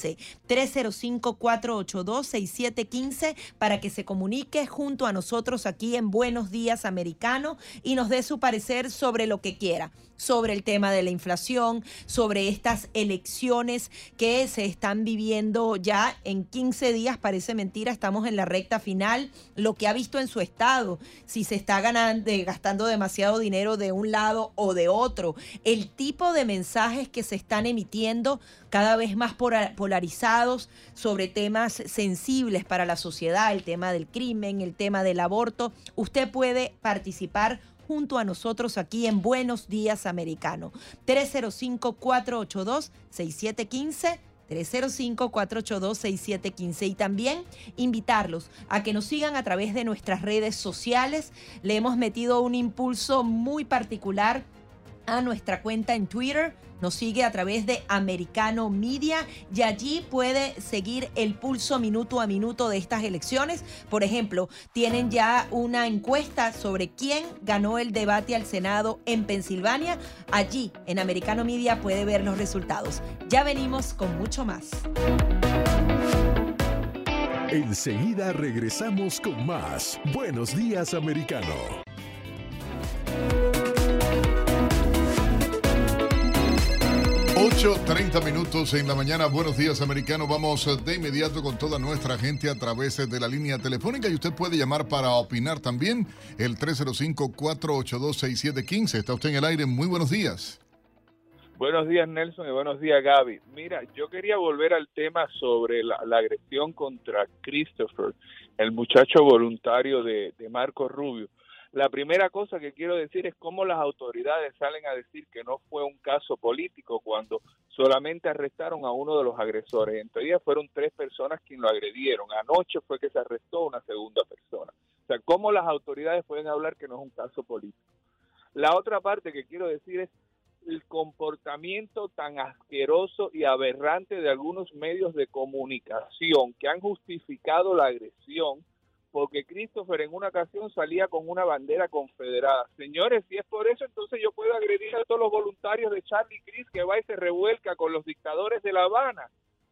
305-482-6715 para que se comunique junto a nosotros aquí en Buenos Días Americano y nos dé su parecer sobre lo que quiera sobre el tema de la inflación, sobre estas elecciones que se están viviendo ya en 15 días, parece mentira, estamos en la recta final, lo que ha visto en su estado, si se está ganando, gastando demasiado dinero de un lado o de otro, el tipo de mensajes que se están emitiendo cada vez más polarizados sobre temas sensibles para la sociedad, el tema del crimen, el tema del aborto, usted puede participar junto a nosotros aquí en Buenos Días Americano. 305-482-6715. 305-482-6715 y también invitarlos a que nos sigan a través de nuestras redes sociales. Le hemos metido un impulso muy particular a nuestra cuenta en Twitter. Nos sigue a través de Americano Media y allí puede seguir el pulso minuto a minuto de estas elecciones. Por ejemplo, tienen ya una encuesta sobre quién ganó el debate al Senado en Pensilvania. Allí en Americano Media puede ver los resultados. Ya venimos con mucho más. Enseguida regresamos con más. Buenos días, americano. 8.30 minutos en la mañana. Buenos días, americano. Vamos de inmediato con toda nuestra gente a través de la línea telefónica y usted puede llamar para opinar también el 305-482-6715. Está usted en el aire. Muy buenos días. Buenos días, Nelson, y buenos días, Gaby. Mira, yo quería volver al tema sobre la, agresión contra Christopher, el muchacho voluntario de, de Marco Rubio. La primera cosa que quiero decir es cómo las autoridades salen a decir que no fue un caso político cuando solamente arrestaron a uno de los agresores. En teoría fueron tres personas quienes lo agredieron. Anoche fue que se arrestó una segunda persona. O sea, cómo las autoridades pueden hablar que no es un caso político. La otra parte que quiero decir es el comportamiento tan asqueroso y aberrante de algunos medios de comunicación que han justificado la agresión porque Christopher en una ocasión salía con una bandera confederada. Señores, si es por eso, entonces yo puedo agredir a todos los voluntarios de Charlie Chris que va y se revuelca con los dictadores de La Habana.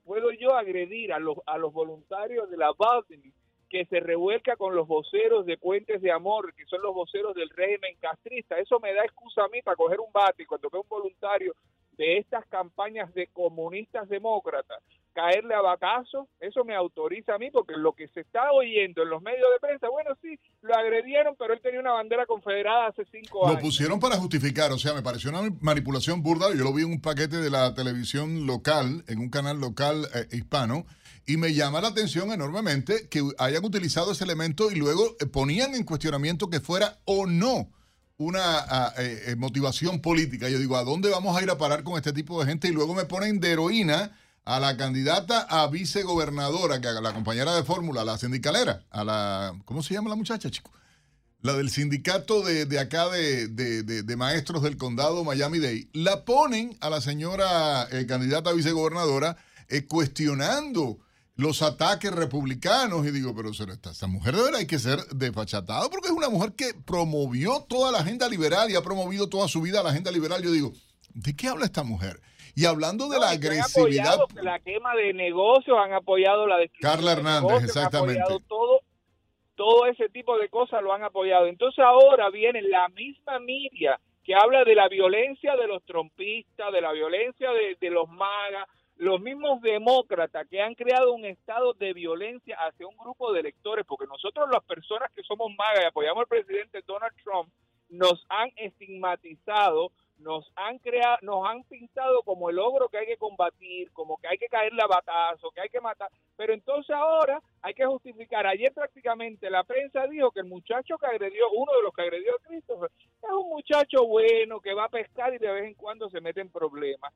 Puedo yo agredir a los, a los voluntarios de la Baltimore que se revuelca con los voceros de Puentes de Amor, que son los voceros del régimen castrista. Eso me da excusa a mí para coger un bate y cuando veo un voluntario de estas campañas de comunistas demócratas caerle a bacazos, eso me autoriza a mí, porque lo que se está oyendo en los medios de prensa, bueno, sí, lo agredieron, pero él tenía una bandera confederada hace cinco años. Lo pusieron para justificar, o sea, me pareció una manipulación burda, yo lo vi en un paquete de la televisión local, en un canal local eh, hispano, y me llama la atención enormemente que hayan utilizado ese elemento y luego eh, ponían en cuestionamiento que fuera o no una ah, eh, motivación política. Yo digo, ¿a dónde vamos a ir a parar con este tipo de gente? Y luego me ponen de heroína a la candidata a vicegobernadora, que la compañera de fórmula, la sindicalera, a la, ¿cómo se llama la muchacha, chico? La del sindicato de, acá de, maestros del condado Miami-Dade. La ponen a la señora eh, candidata a vicegobernadora eh, cuestionando los ataques republicanos y digo, pero esta, esta mujer de verdad hay que ser desfachatada porque es una mujer que promovió toda la agenda liberal y ha promovido toda su vida la agenda liberal. Yo digo, ¿de qué habla esta mujer? Y hablando de la agresividad. la quema de negocios, han apoyado la Carla Hernández, exactamente. todo, todo ese tipo de cosas lo han apoyado. Entonces ahora viene la misma media que habla de la violencia de los trompistas, de la violencia de, de los magas, los mismos demócratas que han creado un estado de violencia hacia un grupo de electores, porque nosotros las personas que somos magas y apoyamos al presidente Donald Trump, nos han estigmatizado nos han creado, nos han pintado como el ogro que hay que combatir, como que hay que caerle a batazo, que hay que matar, pero entonces ahora hay que justificar. Ayer prácticamente la prensa dijo que el muchacho que agredió, uno de los que agredió a Cristo, es un muchacho bueno que va a pescar y de vez en cuando se mete en problemas.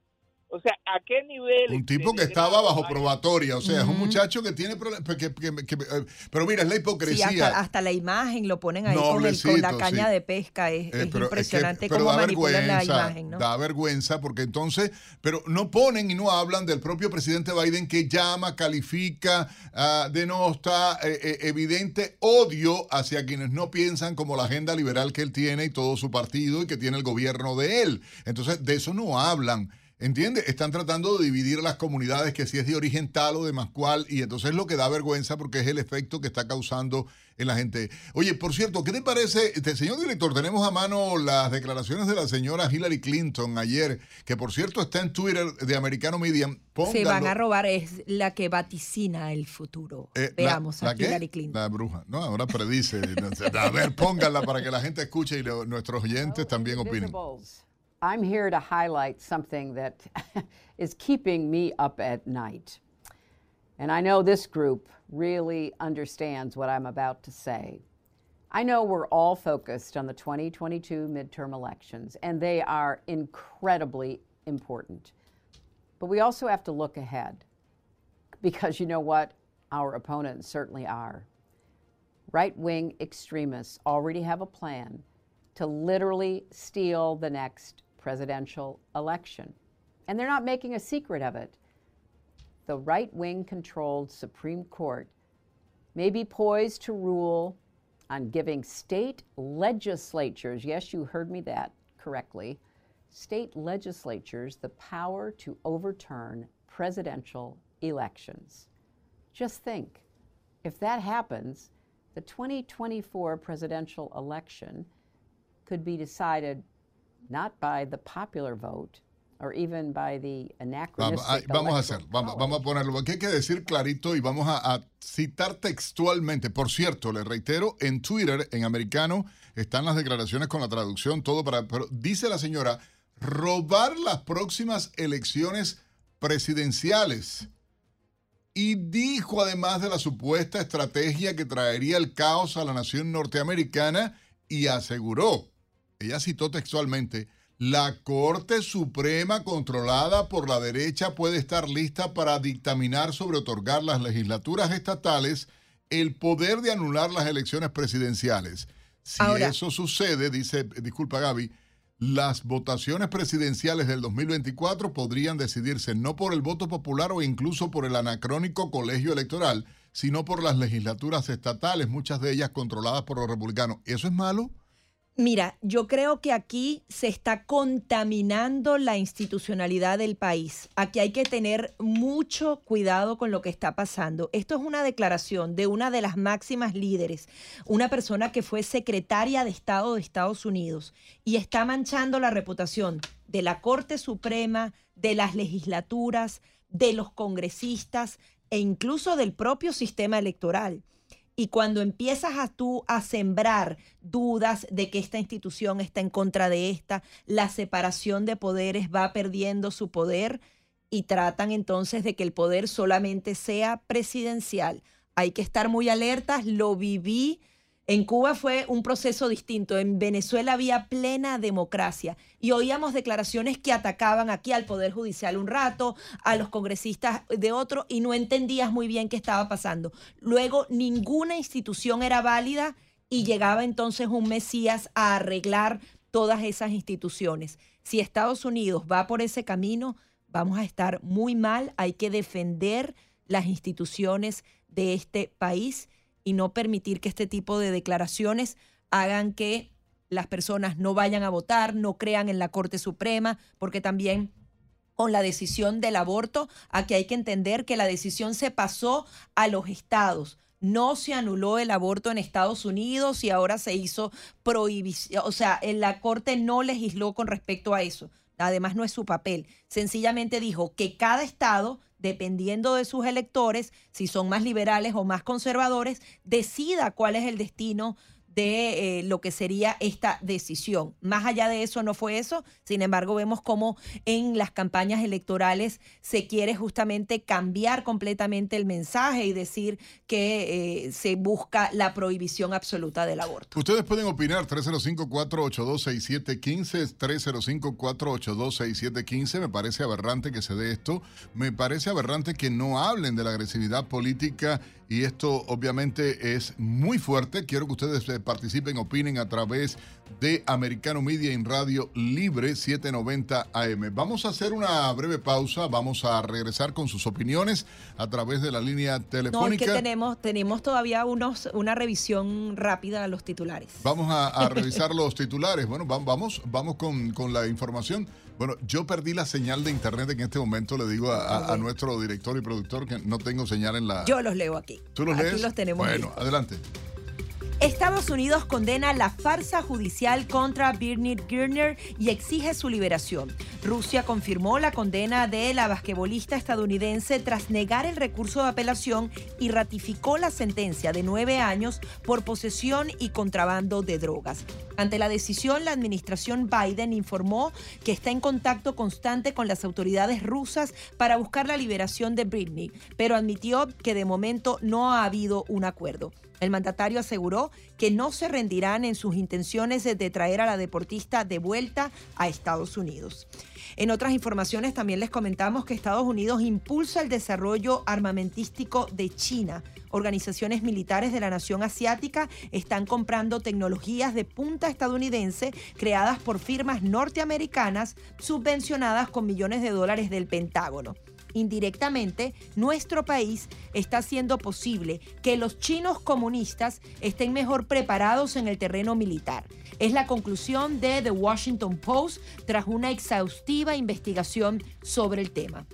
O sea, ¿a qué nivel? Un tipo que estaba bajo probatoria, o sea, es un muchacho que tiene problemas. Eh, pero mira, es la hipocresía. hasta, la imagen lo ponen ahí con, la caña de pesca. Es, eh, impresionante cómo manipulan la imagen, ¿no? Da vergüenza porque entonces, pero no ponen y no hablan del propio presidente Biden que llama, califica, uh, denosta eh, evidente odio hacia quienes no piensan como la agenda liberal que él tiene y todo su partido y que tiene el gobierno de él. Entonces, de eso no hablan. ¿Entiendes? Están tratando de dividir las comunidades que si es de origen tal o de más cual, y entonces es lo que da vergüenza porque es el efecto que está causando en la gente. Oye, por cierto, ¿qué te parece, este, señor director? Tenemos a mano las declaraciones de la señora Hillary Clinton ayer, que por cierto está en Twitter de Americano Media. Se van a robar, es la que vaticina el futuro. Eh, Veamos a Hillary Clinton. La bruja, no, ahora predice. a ver, pónganla para que la gente escuche y nuestros oyentes también opinen. I'm here to highlight something that is keeping me up at night. And I know this group really understands what I'm about to say. I know we're all focused on the 2022 midterm elections, and they are incredibly important. But we also have to look ahead because you know what? Our opponents certainly are. Right wing extremists already have a plan to literally steal the next presidential election. And they're not making a secret of it. The right wing controlled Supreme Court may be poised to rule on giving state legislatures, yes, you heard me that correctly, state legislatures the power to overturn presidential elections. Just think if that happens, the 2024 presidential election could be decided not by the popular vote, or even by the Vamos, vamos a electoral hacer, vamos, vamos a ponerlo. Aquí hay que decir clarito y vamos a, a citar textualmente. Por cierto, le reitero, en Twitter, en americano, están las declaraciones con la traducción, todo para. Pero dice la señora, robar las próximas elecciones presidenciales. Y dijo además de la supuesta estrategia que traería el caos a la nación norteamericana y aseguró, ella citó textualmente, la Corte Suprema controlada por la derecha puede estar lista para dictaminar sobre otorgar las legislaturas estatales el poder de anular las elecciones presidenciales. Si Ahora- eso sucede, dice, disculpa Gaby, las votaciones presidenciales del 2024 podrían decidirse no por el voto popular o incluso por el anacrónico colegio electoral, sino por las legislaturas estatales, muchas de ellas controladas por los republicanos. ¿Eso es malo? Mira, yo creo que aquí se está contaminando la institucionalidad del país. Aquí hay que tener mucho cuidado con lo que está pasando. Esto es una declaración de una de las máximas líderes, una persona que fue secretaria de Estado de Estados Unidos y está manchando la reputación de la Corte Suprema, de las legislaturas, de los congresistas e incluso del propio sistema electoral. Y cuando empiezas a tú a sembrar dudas de que esta institución está en contra de esta, la separación de poderes va perdiendo su poder y tratan entonces de que el poder solamente sea presidencial. Hay que estar muy alertas, lo viví. En Cuba fue un proceso distinto. En Venezuela había plena democracia y oíamos declaraciones que atacaban aquí al Poder Judicial un rato, a los congresistas de otro y no entendías muy bien qué estaba pasando. Luego ninguna institución era válida y llegaba entonces un Mesías a arreglar todas esas instituciones. Si Estados Unidos va por ese camino, vamos a estar muy mal. Hay que defender las instituciones de este país y no permitir que este tipo de declaraciones hagan que las personas no vayan a votar, no crean en la Corte Suprema, porque también con la decisión del aborto, aquí hay que entender que la decisión se pasó a los estados. No se anuló el aborto en Estados Unidos y ahora se hizo prohibición, o sea, la Corte no legisló con respecto a eso. Además, no es su papel. Sencillamente dijo que cada estado, dependiendo de sus electores, si son más liberales o más conservadores, decida cuál es el destino de eh, lo que sería esta decisión. Más allá de eso no fue eso, sin embargo vemos cómo en las campañas electorales se quiere justamente cambiar completamente el mensaje y decir que eh, se busca la prohibición absoluta del aborto. Ustedes pueden opinar 305-482-6715, 305-482-6715. Me parece aberrante que se dé esto. Me parece aberrante que no hablen de la agresividad política y esto obviamente es muy fuerte. Quiero que ustedes eh, participen, opinen a través de Americano Media en Radio Libre 790 AM. Vamos a hacer una breve pausa, vamos a regresar con sus opiniones a través de la línea No, es telefónica. que tenemos, tenemos todavía unos, una revisión rápida a los titulares. Vamos a, a revisar los titulares. Bueno, va- vamos, vamos con, con la información. Bueno, yo perdí la señal de internet en este momento. Le digo a, a- a nuestro director y productor que no tengo señal en la. Yo los leo aquí. ¿Tú los aquí lees? los tenemos Bueno, listos. adelante. Estados Unidos condena la farsa judicial contra Britney Girner y exige su liberación. Rusia confirmó la condena de la basquetbolista estadounidense tras negar el recurso de apelación y ratificó la sentencia de nueve años por posesión y contrabando de drogas. Ante la decisión, la administración Biden informó que está en contacto constante con las autoridades rusas para buscar la liberación de Britney, pero admitió que de momento no ha habido un acuerdo. El mandatario aseguró que no se rendirán en sus intenciones de traer a la deportista de vuelta a Estados Unidos. En otras informaciones también les comentamos que Estados Unidos impulsa el desarrollo armamentístico de China. Organizaciones militares de la nación asiática están comprando tecnologías de punta estadounidense creadas por firmas norteamericanas subvencionadas con millones de dólares del Pentágono. Indirectamente, nuestro país está haciendo posible que los chinos comunistas estén mejor preparados en el terreno militar. Es la conclusión de The Washington Post tras una exhaustiva investigación sobre el tema.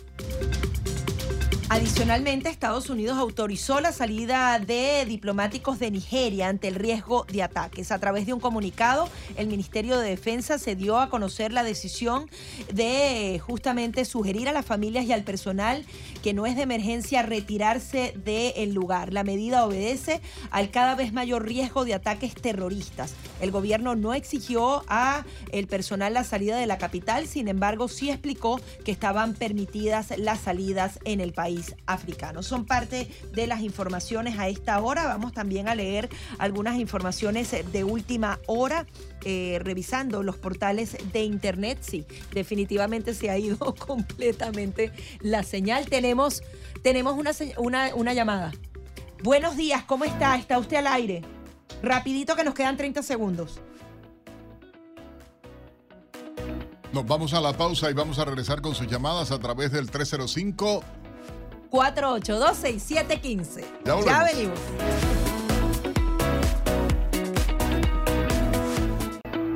Adicionalmente, Estados Unidos autorizó la salida de diplomáticos de Nigeria ante el riesgo de ataques. A través de un comunicado, el Ministerio de Defensa se dio a conocer la decisión de justamente sugerir a las familias y al personal que no es de emergencia retirarse del lugar. La medida obedece al cada vez mayor riesgo de ataques terroristas. El gobierno no exigió a el personal la salida de la capital, sin embargo, sí explicó que estaban permitidas las salidas en el país africano. Son parte de las informaciones a esta hora. Vamos también a leer algunas informaciones de última hora. Eh, revisando los portales de internet, sí, definitivamente se ha ido completamente la señal. Tenemos, tenemos una, una, una llamada. Buenos días, ¿cómo está? ¿Está usted al aire? Rapidito que nos quedan 30 segundos. Nos vamos a la pausa y vamos a regresar con sus llamadas a través del 305 4826715. Ya, ya venimos.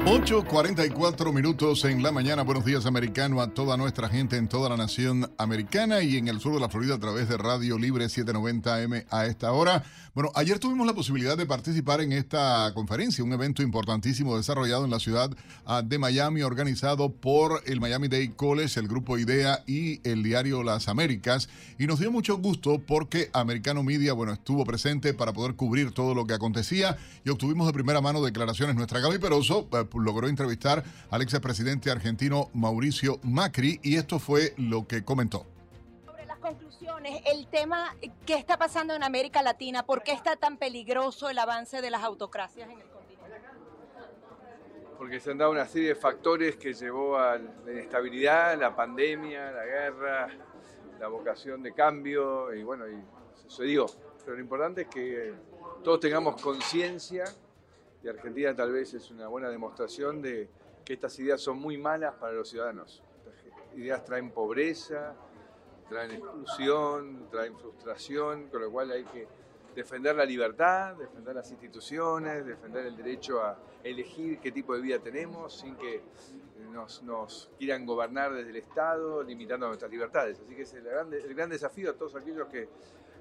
8.44 minutos en la mañana. Buenos días, americano, a toda nuestra gente en toda la nación americana y en el sur de la Florida a través de Radio Libre 790M a esta hora. Bueno, ayer tuvimos la posibilidad de participar en esta conferencia, un evento importantísimo desarrollado en la ciudad ah, de Miami, organizado por el Miami Dade College, el grupo IDEA y el diario Las Américas. Y nos dio mucho gusto porque Americano Media, bueno, estuvo presente para poder cubrir todo lo que acontecía y obtuvimos de primera mano declaraciones. Nuestra Gaby Peroso eh, logró entrevistar al expresidente argentino Mauricio Macri y esto fue lo que comentó Sobre las conclusiones, el tema que está pasando en América Latina, ¿por qué está tan peligroso el avance de las autocracias en el continente? Porque se han dado una serie de factores que llevó a la inestabilidad, la pandemia, la guerra, la vocación de cambio y bueno, y sucedió. Pero lo importante es que todos tengamos conciencia y Argentina tal vez es una buena demostración de que estas ideas son muy malas para los ciudadanos. Estas ideas traen pobreza, traen exclusión, traen frustración, con lo cual hay que defender la libertad, defender las instituciones, defender el derecho a elegir qué tipo de vida tenemos sin que nos, quieran gobernar desde el Estado, limitando nuestras libertades. Así que es el gran desafío a todos aquellos que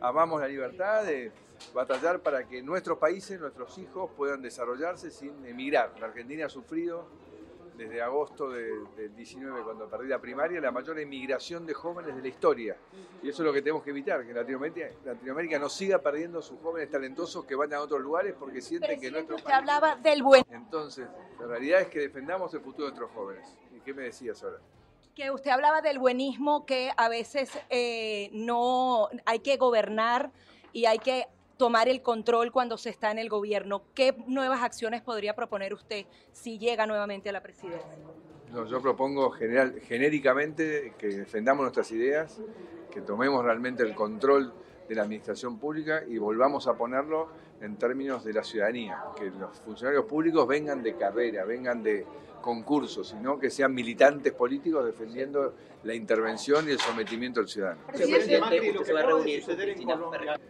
amamos la libertad de batallar para que nuestros países, nuestros hijos puedan desarrollarse sin emigrar. La Argentina ha sufrido desde agosto del 19, cuando perdí la primaria, la mayor emigración de jóvenes de la historia. Y eso es lo que tenemos que evitar, que Latinoamérica, Latinoamérica no siga perdiendo sus jóvenes talentosos que van a otros lugares porque sienten que nuestro usted hablaba del buen... Entonces, la realidad es que defendamos el futuro de nuestros jóvenes. ¿Y qué me decías ahora? Que usted hablaba del buenismo, que a veces eh, no hay que gobernar y hay que tomar el control cuando se está en el gobierno. ¿Qué nuevas acciones podría proponer usted si llega nuevamente a la presidencia? yo propongo general, genéricamente que defendamos nuestras ideas, que tomemos realmente el control de la administración pública y volvamos a ponerlo en términos de la ciudadanía, que los funcionarios públicos vengan de carrera, vengan de, concursos, sino que sean militantes políticos defendiendo la intervención y el sometimiento del ciudadano.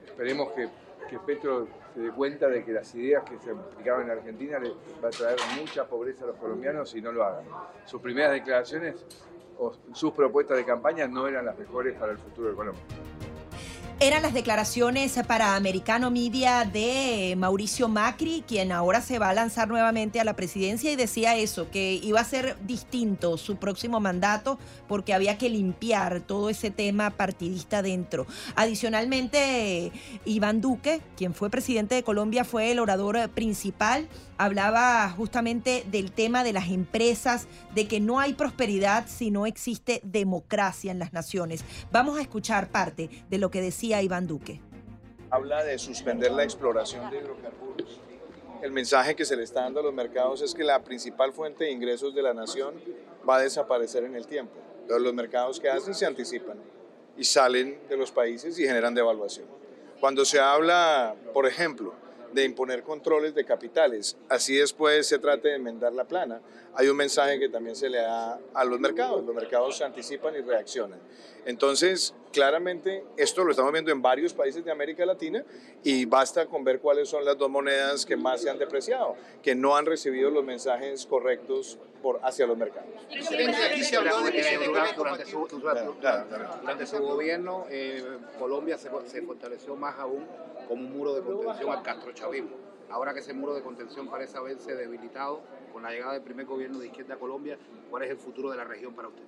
Esperemos que, que Petro se dé cuenta de que las ideas que se aplicaban en Argentina le va a traer mucha pobreza a los colombianos y no lo hagan. Sus primeras declaraciones o sus propuestas de campaña no eran las mejores para el futuro de Colombia. Eran las declaraciones para Americano Media de Mauricio Macri, quien ahora se va a lanzar nuevamente a la presidencia y decía eso, que iba a ser distinto su próximo mandato porque había que limpiar todo ese tema partidista dentro. Adicionalmente, Iván Duque, quien fue presidente de Colombia, fue el orador principal hablaba justamente del tema de las empresas, de que no hay prosperidad si no existe democracia en las naciones. Vamos a escuchar parte de lo que decía Iván Duque. Habla de suspender la exploración de hidrocarburos. El mensaje que se le está dando a los mercados es que la principal fuente de ingresos de la nación va a desaparecer en el tiempo. los mercados que hacen se anticipan y salen de los países y generan devaluación. Cuando se habla, por ejemplo, de imponer controles de capitales. Así después se trate de enmendar la plana. Hay un mensaje que también se le da a los mercados. Los mercados se anticipan y reaccionan. Entonces, claramente, esto lo estamos viendo en varios países de América Latina y basta con ver cuáles son las dos monedas que más se han depreciado, que no han recibido los mensajes correctos por, hacia los mercados. aquí se habló de que se durante, durante, su, durante su gobierno, eh, Colombia se, se fortaleció más aún como un muro de contención al castrochavismo. Ahora que ese muro de contención parece haberse debilitado con la llegada del primer gobierno de izquierda a Colombia, ¿cuál es el futuro de la región para usted?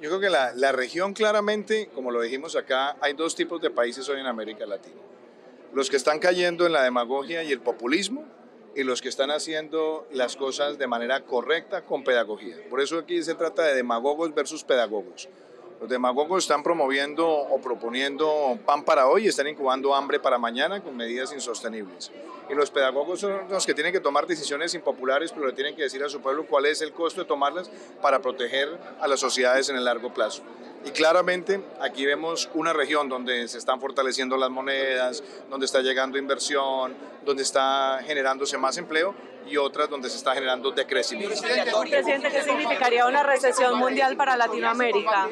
Yo creo que la, la, región claramente, como lo dijimos acá, hay dos tipos de países hoy en América Latina. Los que están cayendo en la demagogia y el populismo y los que están haciendo las cosas de manera correcta con pedagogía. Por eso aquí se trata de demagogos versus pedagogos. Los demagogos están promoviendo o proponiendo pan para hoy y están incubando hambre para mañana con medidas insostenibles. Y los pedagogos son los que tienen que tomar decisiones impopulares, pero le tienen que decir a su pueblo cuál es el costo de tomarlas para proteger a las sociedades en el largo plazo. Y claramente aquí vemos una región donde se están fortaleciendo las monedas, donde está llegando inversión, donde está generándose más empleo y otras donde se está generando decrecimiento. Presidente, ¿qué significaría una recesión mundial para Latinoamérica?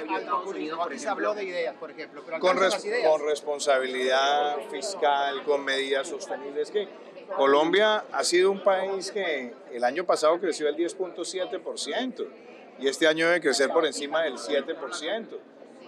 se habló de ideas, por ejemplo. Con, res con responsabilidad fiscal, con medidas sostenibles. que Colombia ha sido un país que el año pasado creció el 10.7% y este año debe crecer por encima del 7%.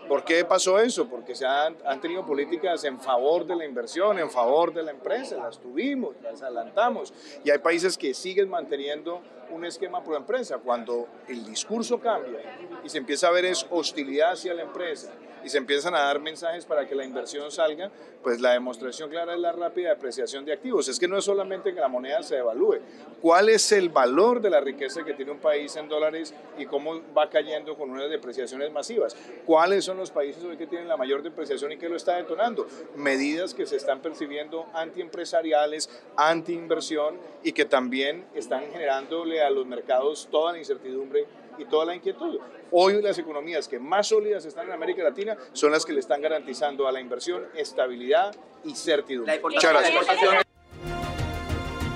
¿Por qué pasó eso? Porque se han, han, tenido políticas en favor de la inversión, en favor de la empresa, las tuvimos, las adelantamos. Y hay países que siguen manteniendo un esquema pro empresa. Cuando el discurso cambia y se empieza a ver es hostilidad hacia la empresa y se empiezan a dar mensajes para que la inversión salga, pues la demostración clara es la rápida depreciación de activos. Es que no es solamente que la moneda se devalúe. ¿Cuál es el valor de la riqueza que tiene un país en dólares y cómo va cayendo con unas depreciaciones masivas? ¿Cuáles son los países hoy que tienen la mayor depreciación y que lo está detonando? Medidas que se están percibiendo antiempresariales, antiinversión y que también están generándole a los mercados toda la incertidumbre y toda la inquietud. Hoy las economías que más sólidas están en América Latina son las que le están garantizando a la inversión estabilidad y certidumbre. Muchas gracias.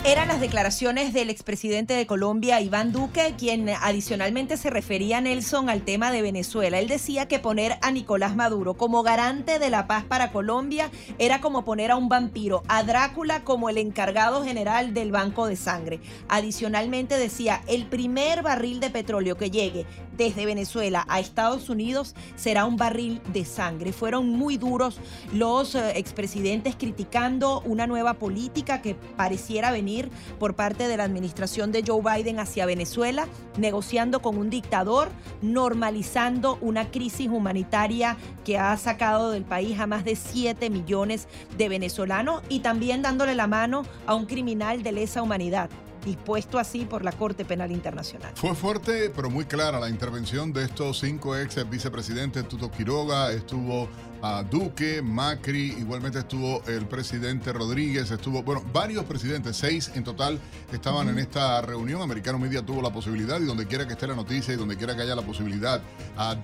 Eran las declaraciones del expresidente de Colombia, Iván Duque, quien adicionalmente se refería, Nelson, al tema de Venezuela. Él decía que poner a Nicolás Maduro como garante de la paz para Colombia era como poner a un vampiro, a Drácula como el encargado general del Banco de Sangre. Adicionalmente decía, el primer barril de petróleo que llegue desde Venezuela a Estados Unidos será un barril de sangre. Fueron muy duros los eh, expresidentes criticando una nueva política que pareciera venir por parte de la administración de Joe Biden hacia Venezuela, negociando con un dictador, normalizando una crisis humanitaria que ha sacado del país a más de 7 millones de venezolanos y también dándole la mano a un criminal de lesa humanidad dispuesto así por la Corte Penal Internacional. Fue fuerte, pero muy clara la intervención de estos cinco ex vicepresidentes. Tuto Quiroga, estuvo a Duque, Macri, igualmente estuvo el presidente Rodríguez, estuvo, bueno, varios presidentes, seis en total estaban en esta reunión. Americano Media tuvo la posibilidad y donde quiera que esté la noticia y donde quiera que haya la posibilidad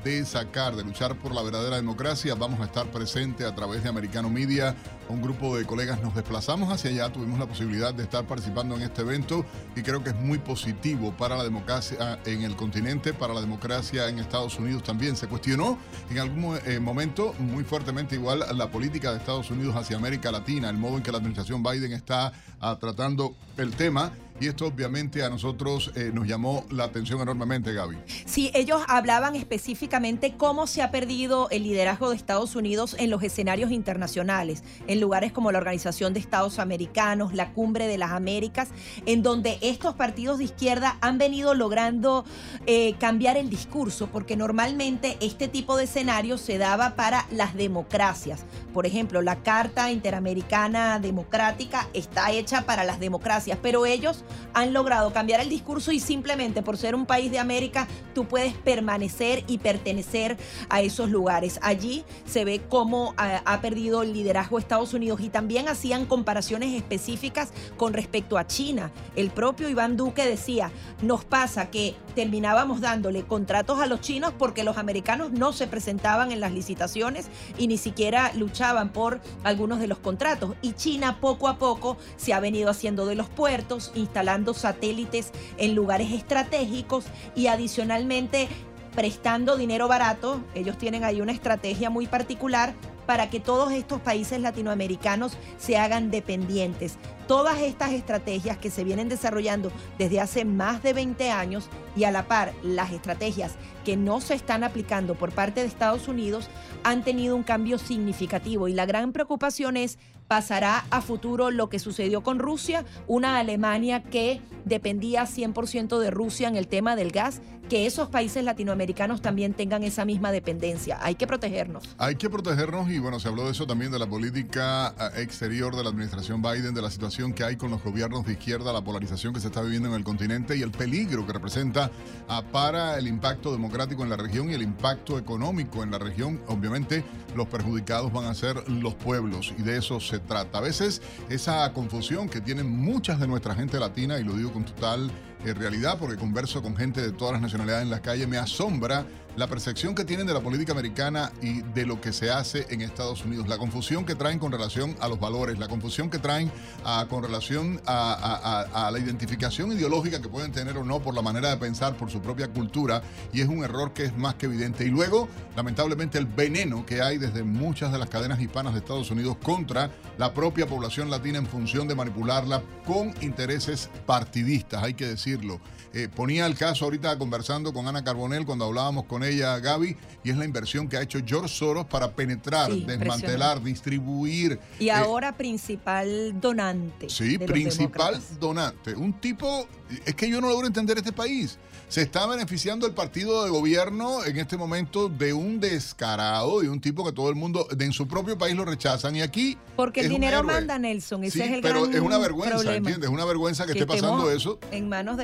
de sacar, de luchar por la verdadera democracia, vamos a estar presentes a través de Americano Media. Un grupo de colegas nos desplazamos hacia allá, tuvimos la posibilidad de estar participando en este evento y creo que es muy positivo para la democracia en el continente, para la democracia en Estados Unidos también. Se cuestionó en algún eh, momento muy fuertemente igual la política de Estados Unidos hacia América Latina, el modo en que la administración Biden está ah, tratando el tema y esto obviamente a nosotros eh, nos llamó la atención enormemente, Gaby. Sí, ellos hablaban específicamente cómo se ha perdido el liderazgo de Estados Unidos en los escenarios internacionales, en lugares como la Organización de Estados Americanos, la Cumbre de las Américas, en donde estos partidos de izquierda han venido logrando eh, cambiar el discurso, porque normalmente este tipo de escenario se daba para las democracias. Por ejemplo, la Carta Interamericana Democrática está hecha para las democracias, pero ellos han logrado cambiar el discurso y simplemente por ser un país de América, tú puedes permanecer y pertenecer a esos lugares. Allí se ve cómo ha, ha perdido el liderazgo Estados Unidos y también hacían comparaciones específicas con respecto a China. El propio Iván Duque decía, nos pasa que terminábamos dándole contratos a los chinos porque los americanos no se presentaban en las licitaciones y ni siquiera luchaban por algunos de los contratos. Y China poco a poco se ha venido haciendo de los puertos, instalando satélites en lugares estratégicos y adicionalmente prestando dinero barato. Ellos tienen ahí una estrategia muy particular para que todos estos países latinoamericanos se hagan dependientes. Todas estas estrategias que se vienen desarrollando desde hace más de 20 años y a la par las estrategias que no se están aplicando por parte de Estados Unidos han tenido un cambio significativo y la gran preocupación es pasará a futuro lo que sucedió con Rusia, una Alemania que dependía 100% de Rusia en el tema del gas, que esos países latinoamericanos también tengan esa misma dependencia. Hay que protegernos. Hay que protegernos y bueno, se habló de eso también de la política eh, exterior de la administración Biden, de la situación que hay con los gobiernos de izquierda, la polarización que se está viviendo en el continente y el peligro que representa ah, para el impacto democrático en la región y el impacto económico en la región. Obviamente los perjudicados van a ser los pueblos y de eso se trata. A veces esa confusión que tienen muchas de nuestra gente latina, y lo digo con total eh, realidad porque converso con gente de todas las nacionalidades en las calles, me asombra la percepción que tienen de la política americana y de lo que se hace en Estados Unidos, la confusión que traen con relación a los valores, la confusión que traen ah, con relación a, a, la identificación ideológica que pueden tener o no por la manera de pensar, por su propia cultura, y es un error que es más que evidente. Y luego, lamentablemente, el veneno que hay desde muchas de las cadenas hispanas de Estados Unidos contra la propia población latina en función de manipularla con intereses partidistas, hay que decirlo. Eh, ponía el caso ahorita conversando con Ana Carbonell cuando hablábamos con ella, Gaby, y es la inversión que ha hecho George Soros para penetrar, desmantelar, distribuir. Y eh, ahora principal donante. Sí, principal donante. Un tipo, es que yo no logro entender este país se está beneficiando el partido de gobierno en este momento de un descarado, de un tipo que todo el mundo en su propio país lo rechazan. Y aquí. Porque el dinero manda, Nelson. Ese es el pero es una vergüenza, ¿entiendes? Es una vergüenza que, esté pasando eso. En manos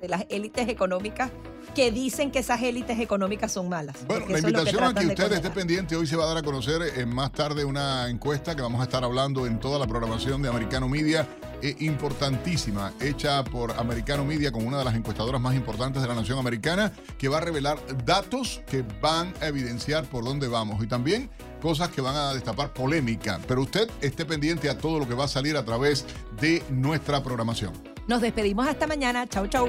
de las élites económicas que dicen que esas élites económicas son malas. Bueno, la invitación a que usted esté pendiente, hoy se va a dar a conocer en más tarde una encuesta que vamos a estar hablando en toda la programación de Americano Media, eh, importantísima, hecha por Americano Media con una de las encuestadoras más importantes de la nación americana, que va a revelar datos que van a evidenciar por dónde vamos y también cosas que van a destapar polémica. Pero usted esté pendiente a todo lo que va a salir a través de nuestra programación. Nos despedimos hasta mañana. Chau, chau.